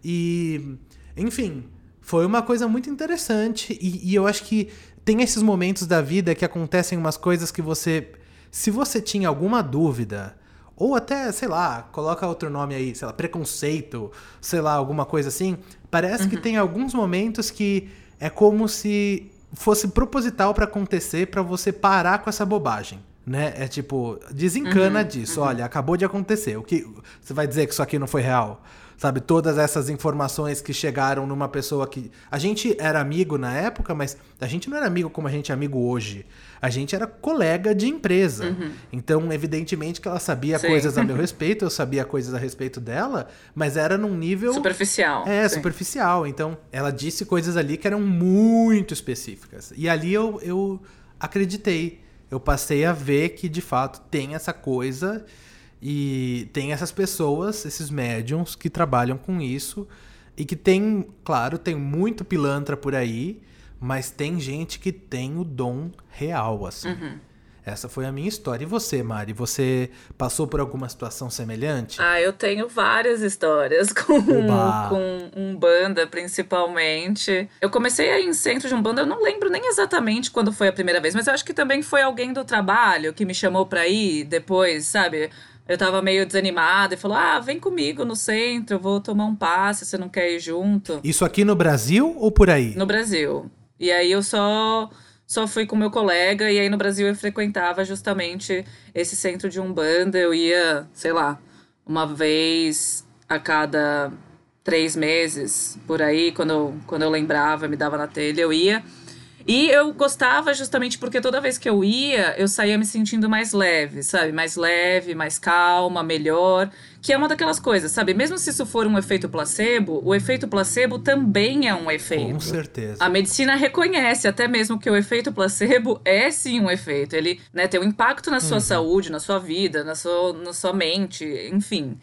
E, enfim, foi uma coisa muito interessante. E, e eu acho que tem esses momentos da vida que acontecem umas coisas que você. Se você tinha alguma dúvida ou até, sei lá, coloca outro nome aí, sei lá, preconceito, sei lá, alguma coisa assim. Parece uhum. que tem alguns momentos que é como se fosse proposital para acontecer para você parar com essa bobagem. Né? É tipo, desencana uhum, disso. Uhum. Olha, acabou de acontecer. O que você vai dizer que isso aqui não foi real? Sabe, todas essas informações que chegaram numa pessoa que. A gente era amigo na época, mas a gente não era amigo como a gente é amigo hoje. A gente era colega de empresa. Uhum. Então, evidentemente que ela sabia sim. coisas a meu (laughs) respeito, eu sabia coisas a respeito dela, mas era num nível. Superficial. É, sim. superficial. Então, ela disse coisas ali que eram muito específicas. E ali eu, eu acreditei. Eu passei a ver que, de fato, tem essa coisa e tem essas pessoas, esses médiums que trabalham com isso e que tem, claro, tem muito pilantra por aí, mas tem gente que tem o dom real, assim. Uhum. Essa foi a minha história. E você, Mari? Você passou por alguma situação semelhante? Ah, eu tenho várias histórias (laughs) com, Uba. com um banda, principalmente. Eu comecei aí em centro de um banda, eu não lembro nem exatamente quando foi a primeira vez, mas eu acho que também foi alguém do trabalho que me chamou pra ir depois, sabe? Eu tava meio desanimada e falou: Ah, vem comigo no centro, eu vou tomar um passe, você não quer ir junto? Isso aqui no Brasil ou por aí? No Brasil. E aí eu só só fui com meu colega e aí no Brasil eu frequentava justamente esse centro de umbanda. Eu ia, sei lá, uma vez a cada três meses por aí, quando eu, quando eu lembrava, me dava na telha, eu ia. E eu gostava justamente porque toda vez que eu ia, eu saía me sentindo mais leve, sabe? Mais leve, mais calma, melhor. Que é uma daquelas coisas, sabe? Mesmo se isso for um efeito placebo, o efeito placebo também é um efeito. Com certeza. A medicina reconhece até mesmo que o efeito placebo é sim um efeito. Ele né, tem um impacto na sua uhum. saúde, na sua vida, na sua, na sua mente, enfim.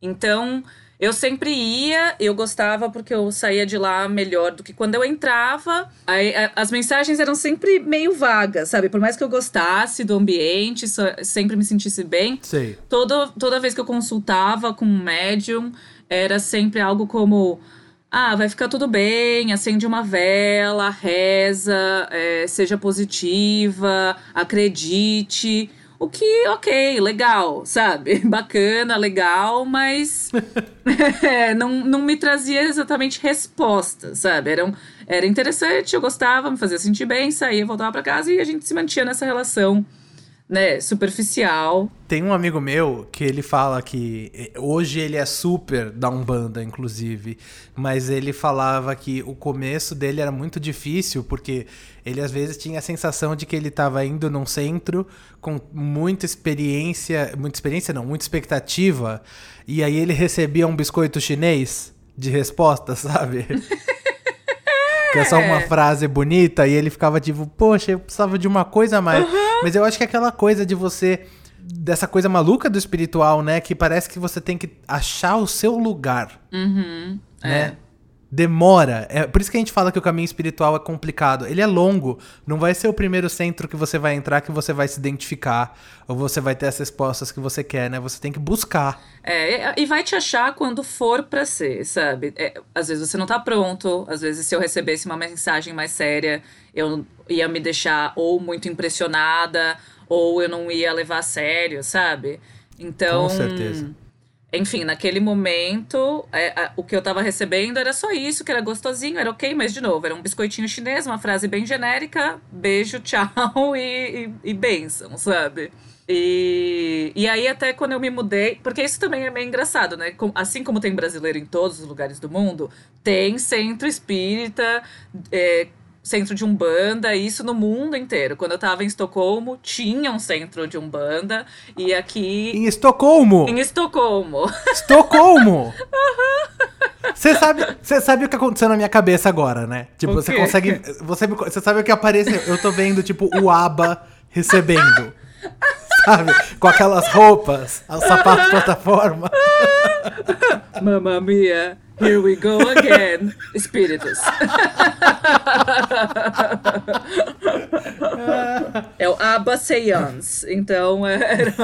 Então. Eu sempre ia, eu gostava porque eu saía de lá melhor do que quando eu entrava. Aí, a, as mensagens eram sempre meio vagas, sabe? Por mais que eu gostasse do ambiente, so, sempre me sentisse bem. Sei. Todo, toda vez que eu consultava com um médium, era sempre algo como. Ah, vai ficar tudo bem, acende uma vela, reza, é, seja positiva, acredite. O que, ok, legal, sabe? (laughs) Bacana, legal, mas (laughs) (laughs) é, não, não me trazia exatamente resposta, sabe? Era, um, era interessante, eu gostava, me fazia sentir bem, saía, voltava para casa e a gente se mantinha nessa relação né, superficial. Tem um amigo meu que ele fala que eh, hoje ele é super da Umbanda, inclusive, mas ele falava que o começo dele era muito difícil porque ele às vezes tinha a sensação de que ele estava indo num centro com muita experiência, muita experiência não, muita expectativa, e aí ele recebia um biscoito chinês de resposta, (laughs) sabe? que é só uma é. frase bonita, e ele ficava tipo, poxa, eu precisava de uma coisa a mais. Uhum. Mas eu acho que é aquela coisa de você. Dessa coisa maluca do espiritual, né? Que parece que você tem que achar o seu lugar. Uhum. Né? É. demora. É por isso que a gente fala que o caminho espiritual é complicado. Ele é longo. Não vai ser o primeiro centro que você vai entrar que você vai se identificar ou você vai ter as respostas que você quer, né? Você tem que buscar. É, e vai te achar quando for para ser, sabe? É, às vezes você não tá pronto, às vezes se eu recebesse uma mensagem mais séria, eu ia me deixar ou muito impressionada ou eu não ia levar a sério, sabe? Então, Com certeza enfim, naquele momento, é, a, o que eu tava recebendo era só isso, que era gostosinho, era ok, mas de novo, era um biscoitinho chinês, uma frase bem genérica, beijo, (laughs) tchau e, e, e bênção, sabe? E, e aí, até quando eu me mudei, porque isso também é meio engraçado, né? Assim como tem brasileiro em todos os lugares do mundo, tem centro espírita. É, centro de Umbanda, isso no mundo inteiro. Quando eu tava em Estocolmo, tinha um centro de Umbanda, e aqui... Em Estocolmo? Em Estocolmo. Estocolmo? (laughs) Você sabe, você sabe o que aconteceu na minha cabeça agora, né? Tipo, você consegue. Você, você sabe o que apareceu? Eu tô vendo, tipo, o ABBA recebendo. Sabe? Com aquelas roupas, o sapato plataforma. (laughs) Mamma mia. Here we go again, espíritos. é o Abba Seance. Então era.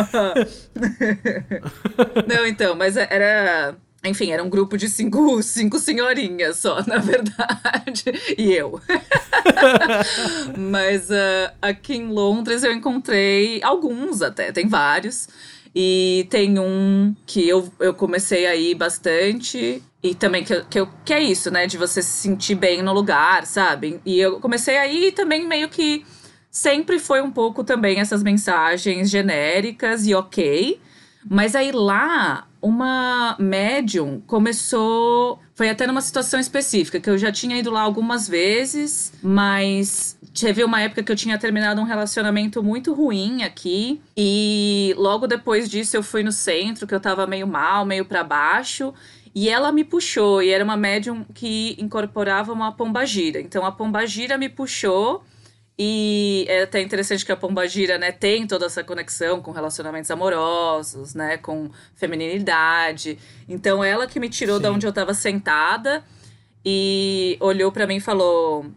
Não, então, mas era. Enfim, era um grupo de cinco, cinco senhorinhas só, na verdade. E eu. Mas uh, aqui em Londres eu encontrei alguns até, tem vários. E tem um que eu, eu comecei a ir bastante. E também que, que, que é isso, né? De você se sentir bem no lugar, sabe? E eu comecei a ir também meio que sempre foi um pouco também essas mensagens genéricas e ok. Mas aí lá, uma médium começou. Foi até numa situação específica, que eu já tinha ido lá algumas vezes, mas teve uma época que eu tinha terminado um relacionamento muito ruim aqui. E logo depois disso eu fui no centro, que eu tava meio mal, meio para baixo. E ela me puxou, e era uma médium que incorporava uma pombagira. Então a pombagira me puxou e é até interessante que a Pombagira, né, tem toda essa conexão com relacionamentos amorosos, né, com feminilidade. Então ela que me tirou Sim. da onde eu estava sentada e olhou para mim e falou: "O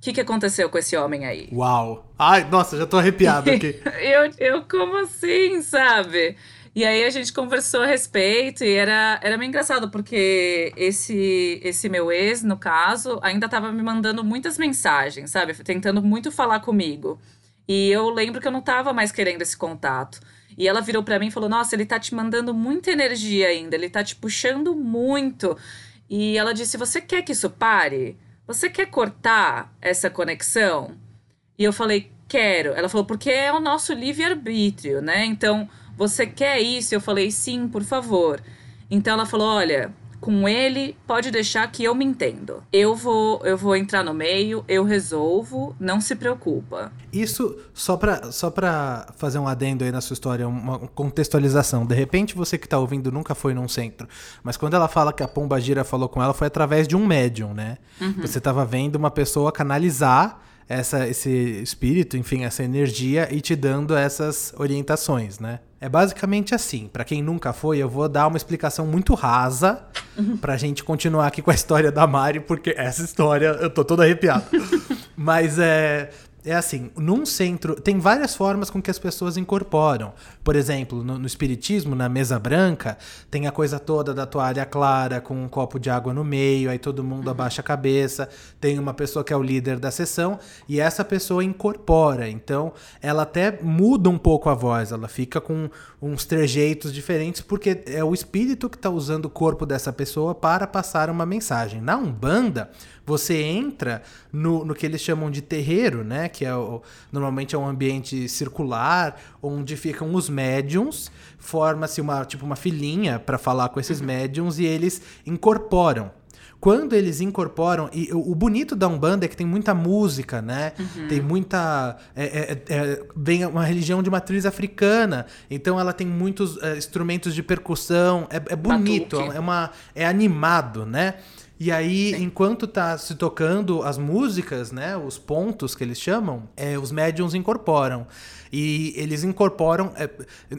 que, que aconteceu com esse homem aí?" Uau. Ai, nossa, já tô arrepiado aqui. (laughs) eu, eu como assim, sabe? E aí a gente conversou a respeito e era, era meio engraçado, porque esse, esse meu ex, no caso, ainda estava me mandando muitas mensagens, sabe? Tentando muito falar comigo. E eu lembro que eu não estava mais querendo esse contato. E ela virou para mim e falou: Nossa, ele tá te mandando muita energia ainda, ele tá te puxando muito. E ela disse: Você quer que isso pare? Você quer cortar essa conexão? E eu falei: Quero. Ela falou: Porque é o nosso livre-arbítrio, né? Então você quer isso? Eu falei, sim, por favor. Então ela falou: olha, com ele, pode deixar que eu me entendo. Eu vou, eu vou entrar no meio, eu resolvo, não se preocupa. Isso, só pra, só pra fazer um adendo aí na sua história, uma contextualização. De repente, você que tá ouvindo nunca foi num centro, mas quando ela fala que a Pomba Gira falou com ela, foi através de um médium, né? Uhum. Você tava vendo uma pessoa canalizar essa, esse espírito, enfim, essa energia e te dando essas orientações, né? É basicamente assim. Para quem nunca foi, eu vou dar uma explicação muito rasa uhum. pra gente continuar aqui com a história da Mari, porque essa história eu tô todo arrepiado. (laughs) Mas é é assim, num centro tem várias formas com que as pessoas incorporam. Por exemplo, no, no, espiritismo, na mesa branca, tem a coisa toda da toalha clara com um copo de água no meio, aí todo mundo abaixa a cabeça, tem uma pessoa que é o líder da sessão e essa pessoa incorpora. Então, ela até muda um pouco a voz, ela fica com uns trejeitos diferentes porque é o espírito que está usando o corpo dessa pessoa para passar uma mensagem. Na Umbanda, você entra no, no que eles chamam de terreiro, né? Que é o, normalmente é um ambiente circular, onde ficam os médiums, forma-se uma tipo uma filinha para falar com esses médiums e eles incorporam quando eles incorporam. E o, bonito da Umbanda é que tem muita música, né? Uhum. Tem muita. É, é, é, vem uma religião de matriz africana, então ela tem muitos é, instrumentos de percussão. É, é bonito, é, uma, é animado, né? E aí, Sim. enquanto tá se tocando as músicas, né, os pontos que eles chamam, é, os médiums incorporam. E eles incorporam. É,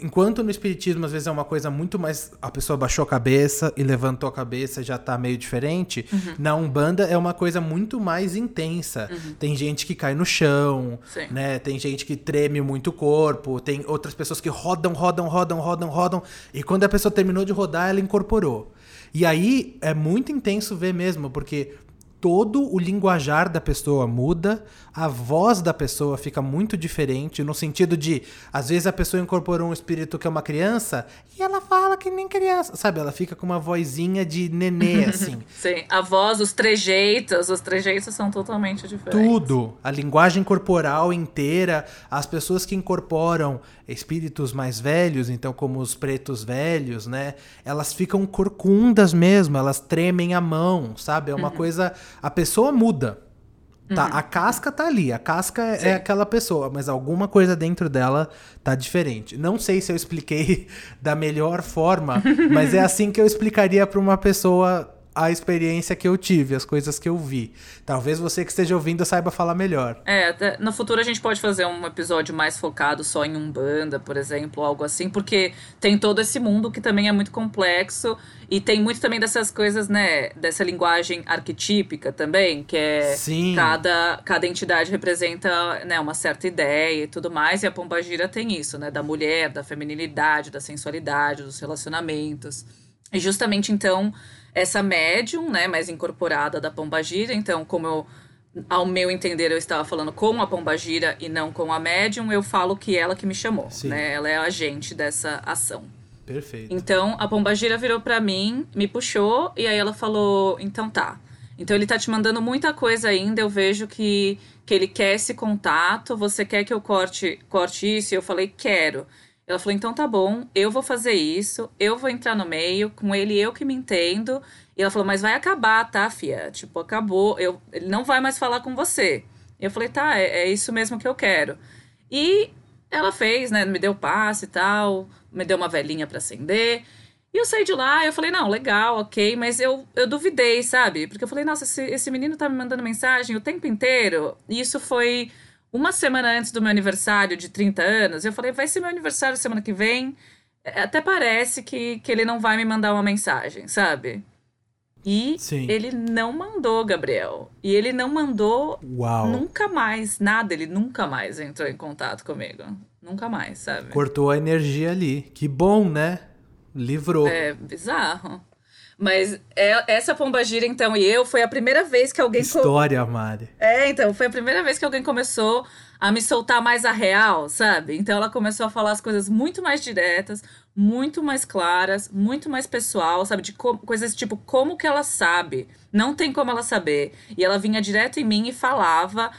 enquanto no Espiritismo, às vezes, é uma coisa muito mais. A pessoa baixou a cabeça e levantou a cabeça já tá meio diferente. Uhum. Na Umbanda é uma coisa muito mais intensa. Uhum. Tem gente que cai no chão, Sim. né? Tem gente que treme muito o corpo, tem outras pessoas que rodam, rodam, rodam, rodam, rodam. E quando a pessoa terminou de rodar, ela incorporou. E aí é muito intenso ver mesmo, porque todo o linguajar da pessoa muda, a voz da pessoa fica muito diferente, no sentido de, às vezes a pessoa incorporou um espírito que é uma criança e ela fala que nem criança, sabe? Ela fica com uma vozinha de nenê, (laughs) assim. Sim, a voz, os trejeitos, os trejeitos são totalmente diferentes. Tudo, a linguagem corporal inteira, as pessoas que incorporam espíritos mais velhos, então como os pretos velhos, né? Elas ficam corcundas mesmo, elas tremem a mão, sabe? É uma uhum. coisa a pessoa muda. Tá, uhum. A casca tá ali, a casca é, é, aquela pessoa, mas alguma coisa dentro dela tá diferente. Não sei se eu expliquei (laughs) da melhor forma, mas é assim que eu explicaria para uma pessoa a experiência que eu tive, as coisas que eu vi. Talvez você que esteja ouvindo saiba falar melhor. É, no futuro a gente pode fazer um episódio mais focado só em Umbanda, por exemplo, algo assim, porque tem todo esse mundo que também é muito complexo e tem muito também dessas coisas, né, dessa linguagem arquetípica também, que é Sim. cada cada entidade representa, né, uma certa ideia e tudo mais, e a Pombagira tem isso, né, da mulher, da feminilidade, da sensualidade, dos relacionamentos. E justamente então essa médium, né, mais incorporada da Pombagira. Então, como eu, ao meu entender, eu estava falando com a Pombagira e não com a médium, eu falo que ela que me chamou, Sim. né? Ela é a agente dessa ação. Perfeito. Então, a Pombagira virou para mim, me puxou e aí ela falou: "Então tá. Então ele tá te mandando muita coisa ainda, eu vejo que que ele quer esse contato, você quer que eu corte corte isso?" E eu falei: "Quero." Ela falou: então tá bom, eu vou fazer isso, eu vou entrar no meio, com ele eu que me entendo. E ela falou: mas vai acabar, tá, fia? Tipo, acabou, eu, ele não vai mais falar com você. E eu falei: tá, é, é isso mesmo que eu quero. E ela fez, né? Me deu passe e tal, me deu uma velhinha para acender. E eu saí de lá, eu falei, não, legal, ok, mas eu, eu duvidei, sabe? Porque eu falei, nossa, esse, esse menino tá me mandando mensagem o tempo inteiro. E isso foi uma semana antes do meu aniversário de 30 anos, eu falei, vai ser meu aniversário semana que vem. É, até parece que, que ele não vai me mandar uma mensagem, sabe? E Sim. ele não mandou, Gabriel. E ele não mandou Uau. nunca mais, nada. Ele nunca mais entrou em contato comigo. Nunca mais, sabe? Cortou a energia ali. Que bom, né? Livrou. É bizarro. Mas é, essa Pombagira, então, e eu, foi a primeira vez que alguém... História, co... Mari. É, então, foi a primeira vez que alguém começou a me soltar mais a real, sabe? Então ela começou a falar as coisas muito mais diretas, muito mais claras, muito mais pessoal, sabe? De coisas tipo, como que ela sabe? Não tem como ela saber. E ela vinha direto em mim e falava,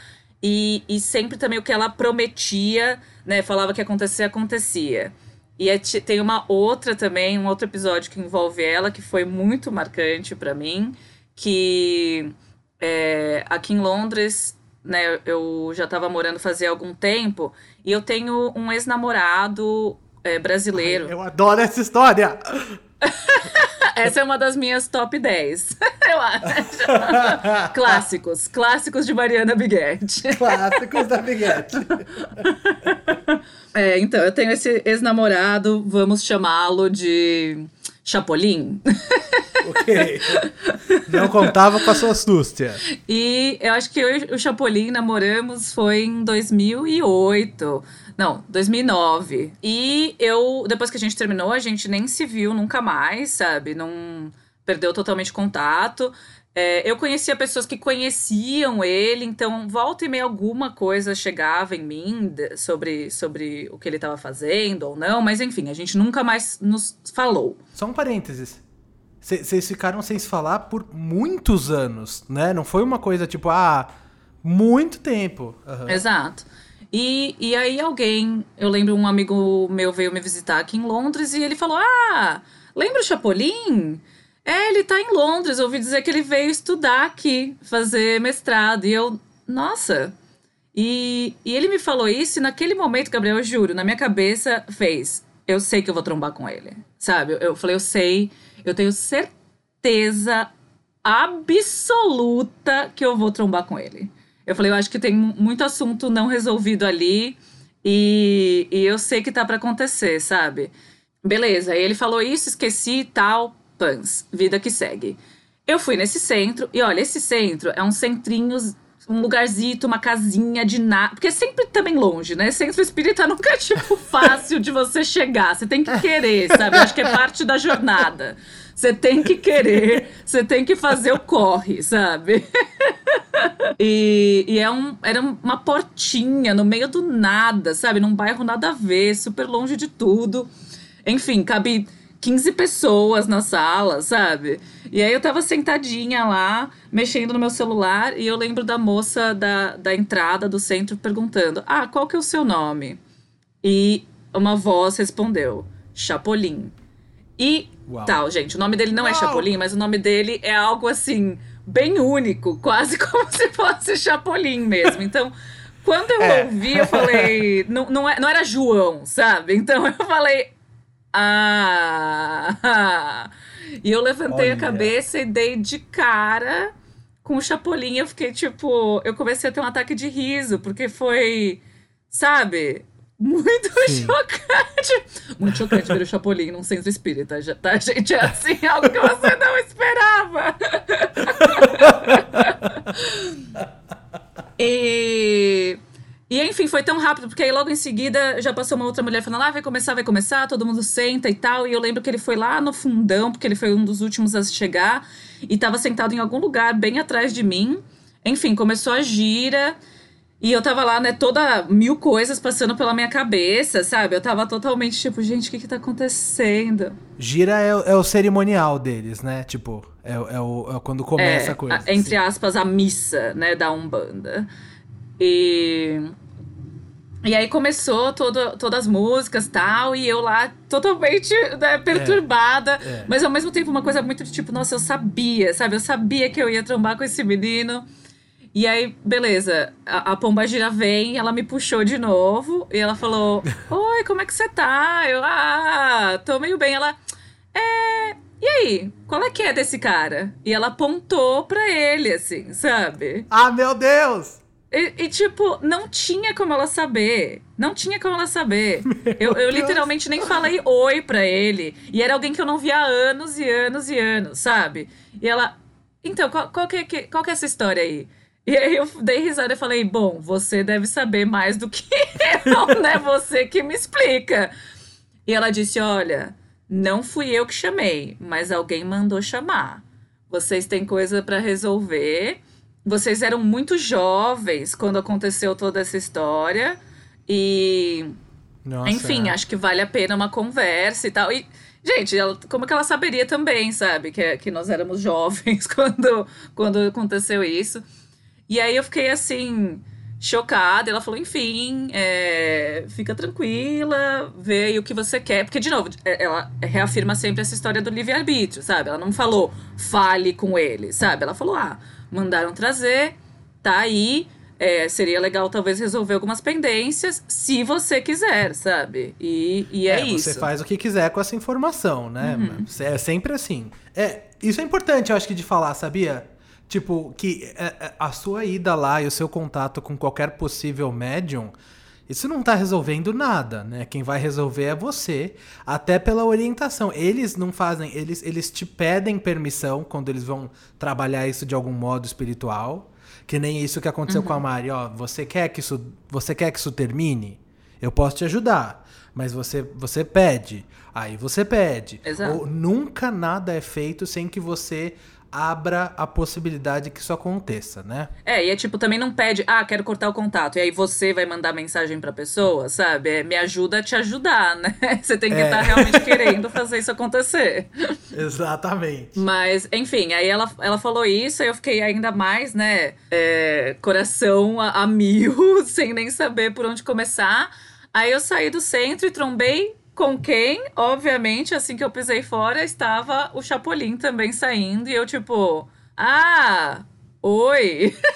e, e sempre também o que ela prometia, né? Falava que acontecia, acontecia. E é, tem uma outra também, um outro episódio que envolve ela, que foi muito marcante para mim, que é, aqui em Londres, né, eu já estava morando fazia algum tempo, e eu tenho um ex-namorado é, brasileiro. Ai, eu adoro essa história! (laughs) Essa é uma das minhas top 10, (laughs) eu acho. clássicos, clássicos de Mariana Biguetti. Clássicos da Biguetti. (laughs) É, então, eu tenho esse ex-namorado, vamos chamá-lo de Chapolin. Ok. Não contava com a sua astúcia. E eu acho que eu e o Chapolin namoramos foi em 2008. Não, 2009. E eu, depois que a gente terminou, a gente nem se viu nunca mais, sabe? Não perdeu totalmente contato. É, eu conhecia pessoas que conheciam ele, então volta e meia alguma coisa chegava em mim de, sobre, sobre o que ele estava fazendo ou não, mas enfim, a gente nunca mais nos falou. Só um parênteses. Vocês ficaram sem se falar por muitos anos, né? Não foi uma coisa tipo, ah, muito tempo. Uhum. Exato. E, e aí alguém, eu lembro um amigo meu veio me visitar aqui em Londres e ele falou: Ah, lembra o Chapolin? É, ele tá em Londres. Ouvi dizer que ele veio estudar aqui, fazer mestrado. E eu, nossa. E, e ele me falou isso, e naquele momento, Gabriel, eu juro, na minha cabeça fez. Eu sei que eu vou trombar com ele. Sabe? Eu, eu falei, eu sei, eu tenho certeza absoluta que eu vou trombar com ele. Eu falei, eu acho que tem muito assunto não resolvido ali e, e eu sei que tá para acontecer, sabe? Beleza, aí ele falou isso, esqueci e tal, pans, vida que segue. Eu fui nesse centro e olha, esse centro é um centrinho um lugarzito, uma casinha de nada. Porque é sempre também longe, né? Centro espírita (laughs) nunca é, tipo, fácil de você chegar. Você tem que querer, sabe? Acho que é parte da jornada. Você tem que querer, você tem que fazer o corre, sabe? (laughs) e, e é um, era uma portinha no meio do nada, sabe? Num bairro nada a ver, super longe de tudo. Enfim, cabe 15 pessoas na sala, sabe? E aí eu tava sentadinha lá, mexendo no meu celular, e eu lembro da moça da, da entrada do centro perguntando: Ah, qual que é o seu nome? E uma voz respondeu: Chapolin. E Uau. tal, gente, o nome dele não é Uau. é Chapolin, mas o nome dele é algo assim, bem único, (laughs) quase como se fosse Chapolin mesmo. Então. Quando eu é. ouvi, eu falei. não, não, é, não era João, sabe? Então eu falei: ah! (laughs) E eu levantei Olha. a cabeça e dei de cara com o Chapolin. Eu fiquei tipo. Eu comecei a ter um ataque de riso, porque foi. Sabe? Muito Sim. chocante. Muito chocante ver o Chapolin num centro espírita, tá, gente? É assim, algo que você não esperava. (laughs) e e enfim, foi tão rápido, porque aí logo em seguida já passou uma outra mulher falando: ah, vai começar, vai começar, todo mundo senta e tal. E eu lembro que ele foi lá no fundão, porque ele foi um dos últimos a chegar, e estava sentado em algum lugar bem atrás de mim. Enfim, começou a gira. E eu tava lá, né, toda mil coisas passando pela minha cabeça, sabe? Eu tava totalmente tipo, gente, o que que tá acontecendo? Gira é, é o cerimonial deles, né? Tipo, é, é, o, é quando começa é, a coisa. A, entre assim. aspas, a missa, né, da Umbanda. E. E aí começou todo, todas as músicas tal, e eu lá totalmente né, perturbada, é, é. mas ao mesmo tempo uma coisa muito de tipo, nossa, eu sabia, sabe? Eu sabia que eu ia trombar com esse menino. E aí, beleza, a, a Pomba Gira vem, ela me puxou de novo, e ela falou: (laughs) Oi, como é que você tá? Eu, ah, tô meio bem. Ela, é. E aí, qual é que é desse cara? E ela apontou pra ele, assim, sabe? Ah, meu Deus! E, e, tipo, não tinha como ela saber. Não tinha como ela saber. (laughs) Eu, eu literalmente nem falei oi pra ele. E era alguém que eu não via há anos e anos e anos, sabe? E ela. Então, qual, qual, que, é qual que é essa história aí? E aí eu dei risada e falei: Bom, você deve saber mais do que (laughs) eu, né? Você que me explica. E ela disse: Olha, não fui eu que chamei, mas alguém mandou chamar. Vocês têm coisa para resolver vocês eram muito jovens quando aconteceu toda essa história. E. Nossa, enfim, é. acho que vale a pena uma conversa e tal. E, gente, ela, como que ela saberia também, sabe? Que, que nós éramos jovens (laughs) quando, quando aconteceu isso. E aí eu fiquei assim, chocada. Ela falou: enfim, é, fica tranquila, vê aí o que você quer. Porque, de novo, é, ela reafirma sempre essa história do livre-arbítrio, sabe? Ela não falou, fale com ele, sabe? Ela falou: ah mandaram trazer, tá aí. É, seria legal talvez resolver algumas pendências, se você quiser, sabe? E, e é, é isso. Você faz o que quiser com essa informação, né? Uhum. É sempre assim. É, isso é importante, eu acho que, de falar, sabia? Tipo, que é, é, a sua ida lá e o seu contato com qualquer possível médium isso não está resolvendo nada, né? Quem vai resolver é você, até pela orientação. Eles não fazem, eles, eles te pedem permissão quando eles vão trabalhar isso de algum modo espiritual. Que nem isso que aconteceu uhum. com a uhum. Mari, ó, você quer que isso, você quer que isso termine? Eu posso te ajudar, mas você você pede. Aí você pede. Exato. Ou nunca nada é feito sem que você abra a possibilidade que isso aconteça, né? É, e é tipo, também não pede, ah, quero cortar o contato, e aí você vai mandar mensagem pra pessoa, sabe? É, me ajuda a te ajudar, né? (laughs) Você tem que estar é. tá realmente querendo fazer isso acontecer. (laughs) Exatamente. Mas, enfim, aí ela, ela falou isso, aí eu fiquei ainda mais, né, é, coração a, a mil, (laughs) sem nem saber por onde começar. Aí eu saí do centro e trombei com quem, obviamente, assim que eu pisei fora, estava o Chapolin também saindo. E eu, tipo, ah, oi. (laughs)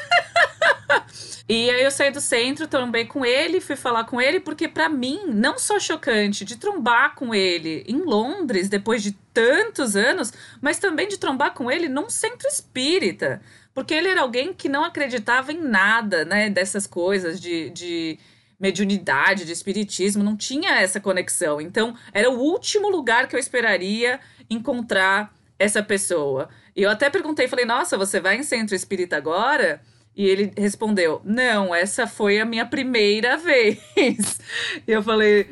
E aí eu saí do centro, trombei com ele, fui falar com ele, porque para mim, não só chocante de trombar com ele em Londres, depois de tantos anos, mas também de trombar com ele num centro espírita. Porque ele era alguém que não acreditava em nada, né, dessas coisas de, de mediunidade, de espiritismo, não tinha essa conexão. Então, era o último lugar que eu esperaria encontrar essa pessoa. E eu até perguntei, falei, nossa, você vai em centro espírita agora? E ele respondeu: Não, essa foi a minha primeira (laughs) vez. E eu falei,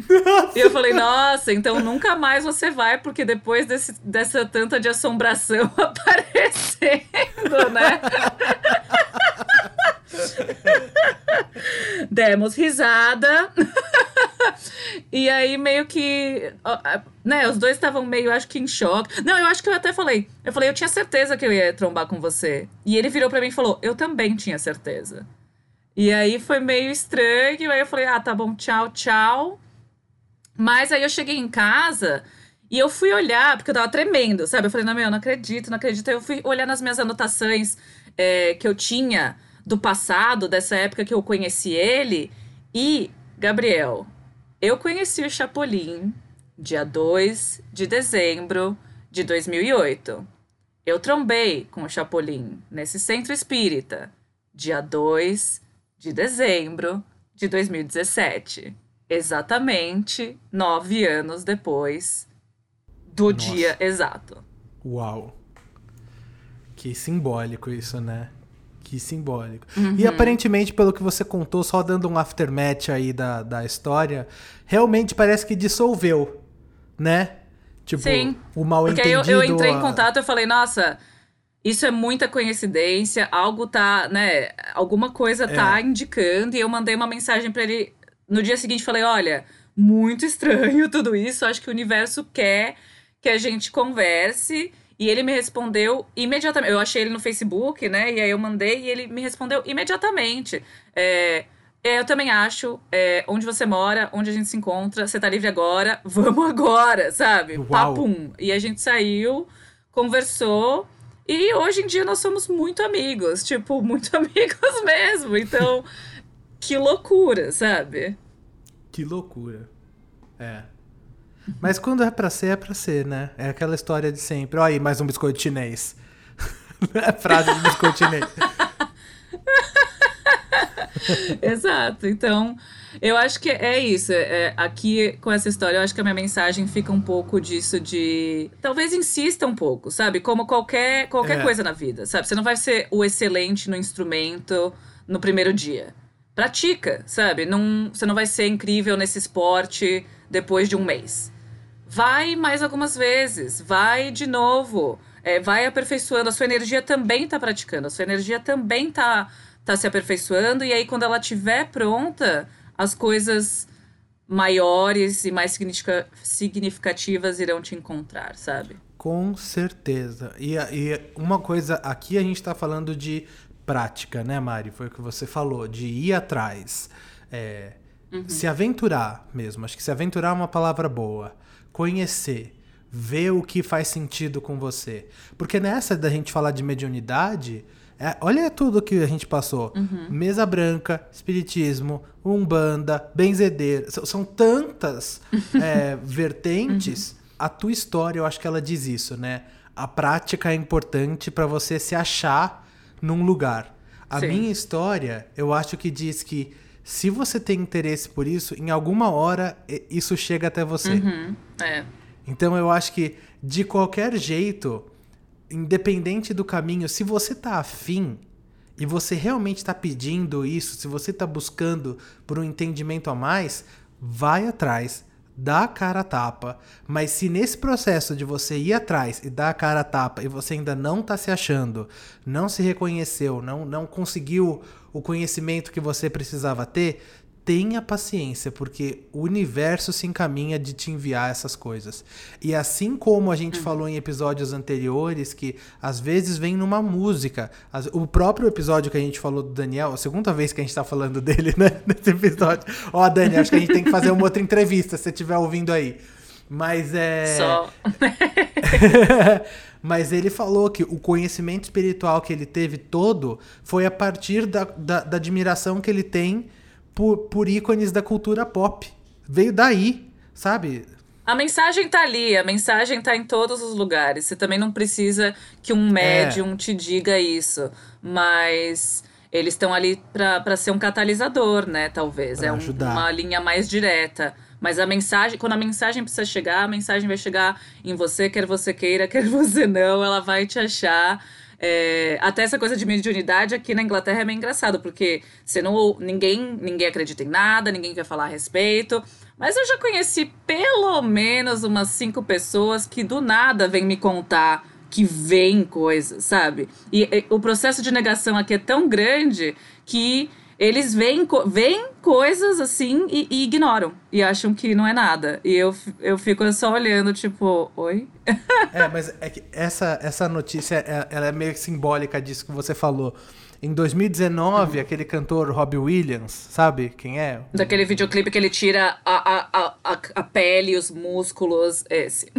e eu falei, nossa, então nunca mais você vai, porque depois desse, dessa tanta de assombração (laughs) aparecendo, né? (laughs) (laughs) Demos risada. (laughs) e aí, meio que. Né, os dois estavam meio, acho que, em choque. Não, eu acho que eu até falei. Eu falei, eu tinha certeza que eu ia trombar com você. E ele virou para mim e falou, eu também tinha certeza. E aí foi meio estranho. Aí eu falei, ah, tá bom, tchau, tchau. Mas aí eu cheguei em casa. E eu fui olhar, porque eu tava tremendo, sabe? Eu falei, não, meu, não acredito, não acredito. Aí eu fui olhar nas minhas anotações é, que eu tinha do passado, dessa época que eu conheci ele. E, Gabriel, eu conheci o Chapolin dia 2 de dezembro de 2008. Eu trombei com o Chapolin nesse centro espírita dia 2 de dezembro de 2017. Exatamente nove anos depois do Nossa. dia exato. Uau! Que simbólico isso, né? Que simbólico. Uhum. E aparentemente, pelo que você contou, só dando um aftermath aí da, da história, realmente parece que dissolveu, né? Tipo, Sim. o mal Porque entendido. Porque eu, eu entrei a... em contato e falei, nossa, isso é muita coincidência, algo tá, né? Alguma coisa tá é. indicando. E eu mandei uma mensagem para ele no dia seguinte, falei, olha, muito estranho (laughs) tudo isso, acho que o universo quer que a gente converse. E ele me respondeu imediatamente. Eu achei ele no Facebook, né? E aí eu mandei e ele me respondeu imediatamente. É, é, eu também acho. É, onde você mora, onde a gente se encontra, você tá livre agora, (laughs) vamos agora, sabe? Uau. Papum. E a gente saiu, conversou. E hoje em dia nós somos muito amigos, tipo, (laughs) muito amigos mesmo. Então, (laughs) que loucura, sabe? Que loucura. É. Mas quando é pra ser, é pra ser, né? É aquela história de sempre. Olha aí, mais um biscoito chinês. (laughs) é frase de biscoito chinês. (laughs) Exato. Então, eu acho que é isso. É, aqui, com essa história, eu acho que a minha mensagem fica um pouco disso de. Talvez insista um pouco, sabe? Como qualquer, qualquer é. coisa na vida, sabe? Você não vai ser o excelente no instrumento no primeiro dia. Pratica, sabe? Não, você não vai ser incrível nesse esporte depois de um mês. Vai mais algumas vezes, vai de novo, é, vai aperfeiçoando. A sua energia também está praticando, a sua energia também está tá se aperfeiçoando, e aí quando ela estiver pronta, as coisas maiores e mais significativas irão te encontrar, sabe? Com certeza. E, e uma coisa, aqui a gente está falando de prática, né, Mari? Foi o que você falou, de ir atrás. É, uhum. Se aventurar mesmo. Acho que se aventurar é uma palavra boa conhecer, ver o que faz sentido com você. Porque nessa da gente falar de mediunidade, é, olha tudo que a gente passou: uhum. mesa branca, espiritismo, umbanda, benzedeira. São, são tantas (laughs) é, vertentes. Uhum. A tua história, eu acho que ela diz isso, né? A prática é importante para você se achar num lugar. A Sim. minha história, eu acho que diz que se você tem interesse por isso, em alguma hora isso chega até você. Uhum, é. Então eu acho que de qualquer jeito, independente do caminho, se você tá afim e você realmente está pedindo isso, se você está buscando por um entendimento a mais, vai atrás, dá a cara a tapa. Mas se nesse processo de você ir atrás e dar a cara a tapa e você ainda não está se achando, não se reconheceu, não, não conseguiu o conhecimento que você precisava ter, tenha paciência, porque o universo se encaminha de te enviar essas coisas. E assim como a gente uhum. falou em episódios anteriores, que às vezes vem numa música. o próprio episódio que a gente falou do Daniel, a segunda vez que a gente tá falando dele, né? (laughs) Nesse episódio. Ó, oh, Dani, acho que a gente tem que fazer uma outra entrevista, se você estiver ouvindo aí. Mas é. Só. (laughs) (laughs) Mas ele falou que o conhecimento espiritual que ele teve todo foi a partir da, da, da admiração que ele tem por, por ícones da cultura pop. Veio daí, sabe? A mensagem tá ali, a mensagem tá em todos os lugares. Você também não precisa que um médium é. te diga isso. Mas eles estão ali para ser um catalisador, né? Talvez. Pra é um, uma linha mais direta. Mas a mensagem, quando a mensagem precisa chegar, a mensagem vai chegar em você, quer você queira, quer (laughs) você não, ela vai te achar. É, até essa coisa de mediunidade aqui na Inglaterra é meio engraçado, porque você não, ninguém, ninguém acredita em nada, ninguém quer falar a respeito. Mas eu já conheci pelo menos umas cinco pessoas que do nada vêm me contar que veem coisas, sabe? E, e, o processo de negação aqui é tão grande que eles veem, veem coisas assim e, e, ignoram. E acham que não é nada. E eu, eu fico só olhando, tipo, oi? (laughs) é, mas é que essa, essa notícia é, ela é meio simbólica disso que você falou. Em 2019, uhum. aquele cantor Robbie Williams, sabe quem é? Daquele videoclipe que ele tira a, a, a, a pele, os músculos, esse.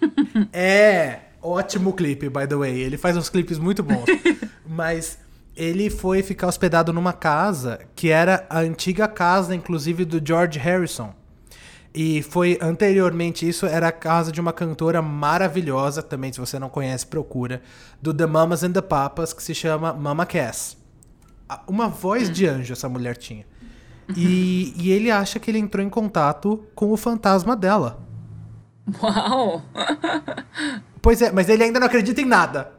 (laughs) é, ótimo clipe, by the way. Ele faz uns clipes muito bons. (laughs) Mas ele foi ficar hospedado numa casa que era a antiga casa, inclusive, do George Harrison. E foi anteriormente isso, era a casa de uma cantora maravilhosa, também, se você não conhece, procura, do The Mamas and the Papas, que se chama Mama Cass. Uma voz de anjo essa mulher tinha. E, e ele acha que ele entrou em contato com o fantasma dela. Uau! Pois é, mas ele ainda não acredita em nada.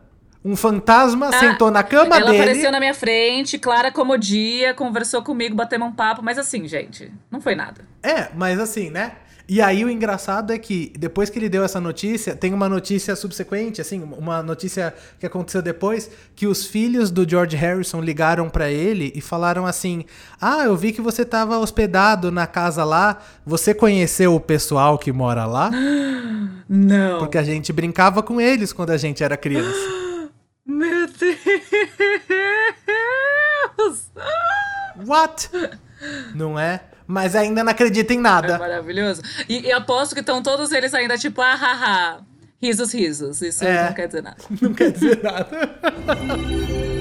Um fantasma ah, sentou na cama ela dele. Ela apareceu na minha frente, clara como dia, conversou comigo, batemos um papo, mas assim, gente, não foi nada. É, mas assim, né? E aí o engraçado é que depois que ele deu essa notícia, tem uma notícia subsequente, assim, uma notícia que aconteceu depois, que os filhos do George Harrison ligaram para ele e falaram assim: "Ah, eu vi que você tava hospedado na casa lá, você conheceu o pessoal que mora lá?" (gasps) Não. Porque a gente brincava com eles quando a gente era criança. (gasps) Meu Deus! What? Não é? Mas ainda não acredita em nada. É maravilhoso. E, e aposto que estão todos eles ainda tipo, ah, haha. Risos, risos. Isso é, não quer dizer nada. (laughs) Não quer dizer nada. (laughs)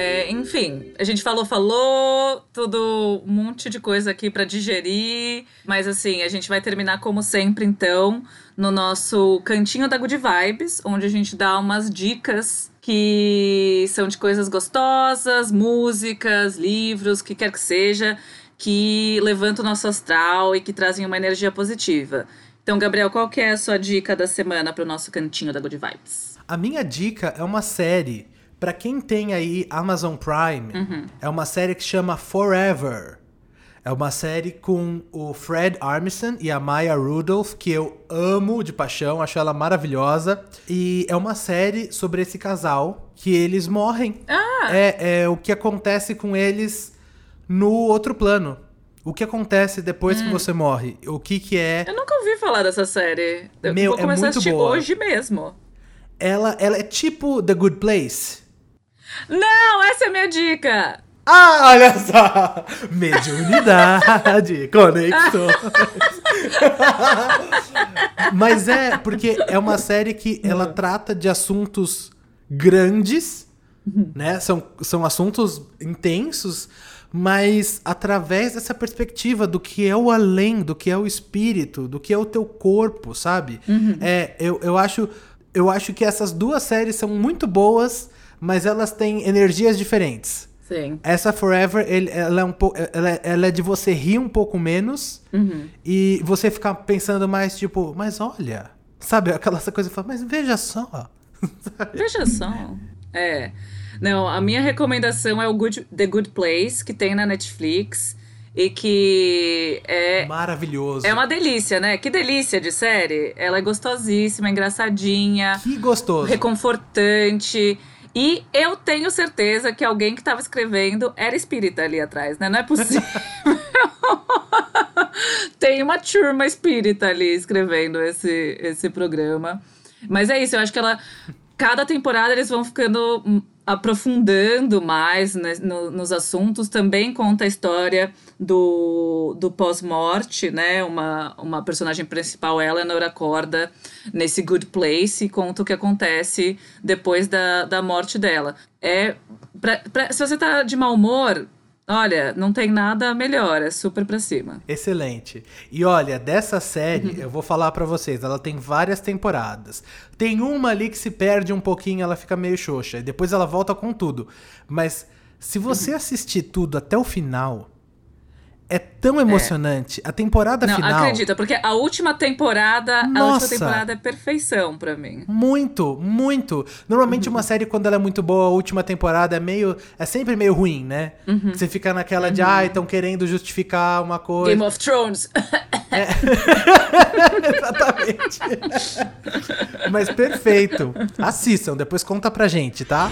É, enfim, a gente falou, falou, tudo, um monte de coisa aqui para digerir. Mas assim, a gente vai terminar como sempre, então, no nosso cantinho da Good Vibes, onde a gente dá umas dicas que são de coisas gostosas, músicas, livros, que quer que seja, que levantam o nosso astral e que trazem uma energia positiva. Então, Gabriel, qual que é a sua dica da semana para o nosso cantinho da Good Vibes? A minha dica é uma série para quem tem aí Amazon Prime, uhum. é uma série que chama Forever. É uma série com o Fred Armisen e a Maya Rudolph, que eu amo de paixão, acho ela maravilhosa. E é uma série sobre esse casal que eles morrem. Ah. É, é o que acontece com eles no outro plano. O que acontece depois hum. que você morre? O que que é... Eu nunca ouvi falar dessa série. Eu Meu, vou começar é muito a assistir boa. hoje mesmo. Ela, ela é tipo The Good Place. Não, essa é a minha dica. Ah, olha só! Mediunidade, (laughs) conexões. Mas é, porque é uma série que ela trata de assuntos grandes, né? São, são assuntos intensos, mas através dessa perspectiva do que é o além, do que é o espírito, do que é o teu corpo, sabe? Uhum. É, eu, eu, acho, eu acho que essas duas séries são muito boas mas elas têm energias diferentes. Sim. Essa Forever, ele, ela, é um ela, ela, é de você rir um pouco menos uhum. e você ficar pensando mais, tipo, mas olha, sabe? Aquela coisa, mas veja só. (laughs) veja só. É. Não, a minha recomendação é o Good, The Good Place, que tem na Netflix e que é maravilhoso. É uma delícia, né? Que delícia de série. Ela é gostosíssima, engraçadinha. Que gostoso. Reconfortante. E eu tenho certeza que alguém que estava escrevendo era espírita ali atrás, né? Não é possível. (laughs) Tem uma turma espírita ali escrevendo esse, esse programa. Mas é isso, eu acho que ela. Cada temporada eles vão ficando aprofundando mais né, no, nos assuntos, também conta a história do, do pós-morte, né? Uma, uma personagem principal, Eleanor, acorda nesse Good Place e conta o que acontece depois da, da morte dela. É, pra, pra, se você tá de mau humor, Olha, não tem nada melhor, é super pra cima. Excelente. E olha, dessa série, (laughs) eu vou falar para vocês, ela tem várias temporadas. Tem uma ali que se perde um pouquinho, ela fica meio xoxa, e depois ela volta com tudo. Mas se você assistir tudo até o final, é tão emocionante. É. A temporada não, final. acredita, porque a última temporada, Nossa, a última temporada é perfeição para mim. Muito, muito. Normalmente uhum. uma série quando ela é muito boa, a última temporada é meio é sempre meio ruim, né? Uhum. Você fica naquela de, ah, estão querendo justificar uma coisa. Game of Thrones. É. (laughs) Exatamente. (laughs) Mas perfeito. Assistam, depois conta pra gente, tá?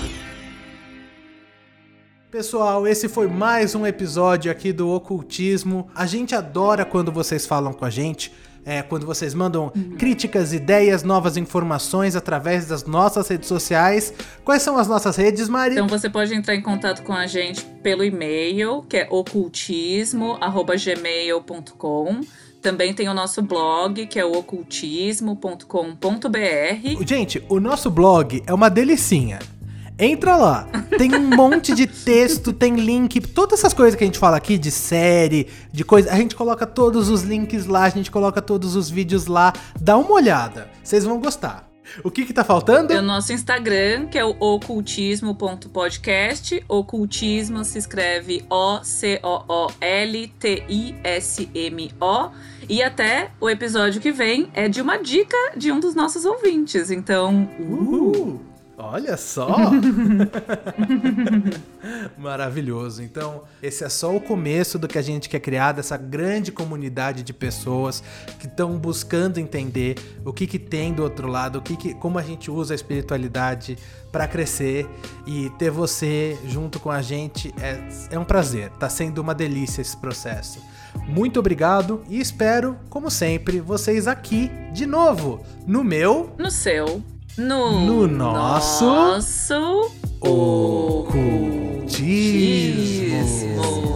Pessoal, esse foi mais um episódio aqui do Ocultismo. A gente adora quando vocês falam com a gente. É, quando vocês mandam críticas, ideias, novas informações através das nossas redes sociais. Quais são as nossas redes, Mari? Então você pode entrar em contato com a gente pelo e-mail, que é ocultismo@gmail.com. Também tem o nosso blog, que é ocultismo.com.br. Gente, o nosso blog é uma delicinha. Entra lá. Tem um monte de texto, tem link, todas essas coisas que a gente fala aqui de série, de coisa, a gente coloca todos os links lá, a gente coloca todos os vídeos lá. Dá uma olhada, vocês vão gostar. O que que tá faltando? É o nosso Instagram, que é o ocultismo.podcast. Ocultismo se escreve O-C-O-O-L-T-I-S-M-O. E até o episódio que vem é de uma dica de um dos nossos ouvintes. Então. Uh! Olha só! (laughs) Maravilhoso. Então, esse é só o começo do que a gente quer criar, dessa grande comunidade de pessoas que estão buscando entender o que, que tem do outro lado, o que, que como a gente usa a espiritualidade para crescer e ter você junto com a gente é, é um prazer. Tá sendo uma delícia esse processo. Muito obrigado e espero, como sempre, vocês aqui de novo no meu, no seu no, no nosso, nosso ocultismo. ocultismo.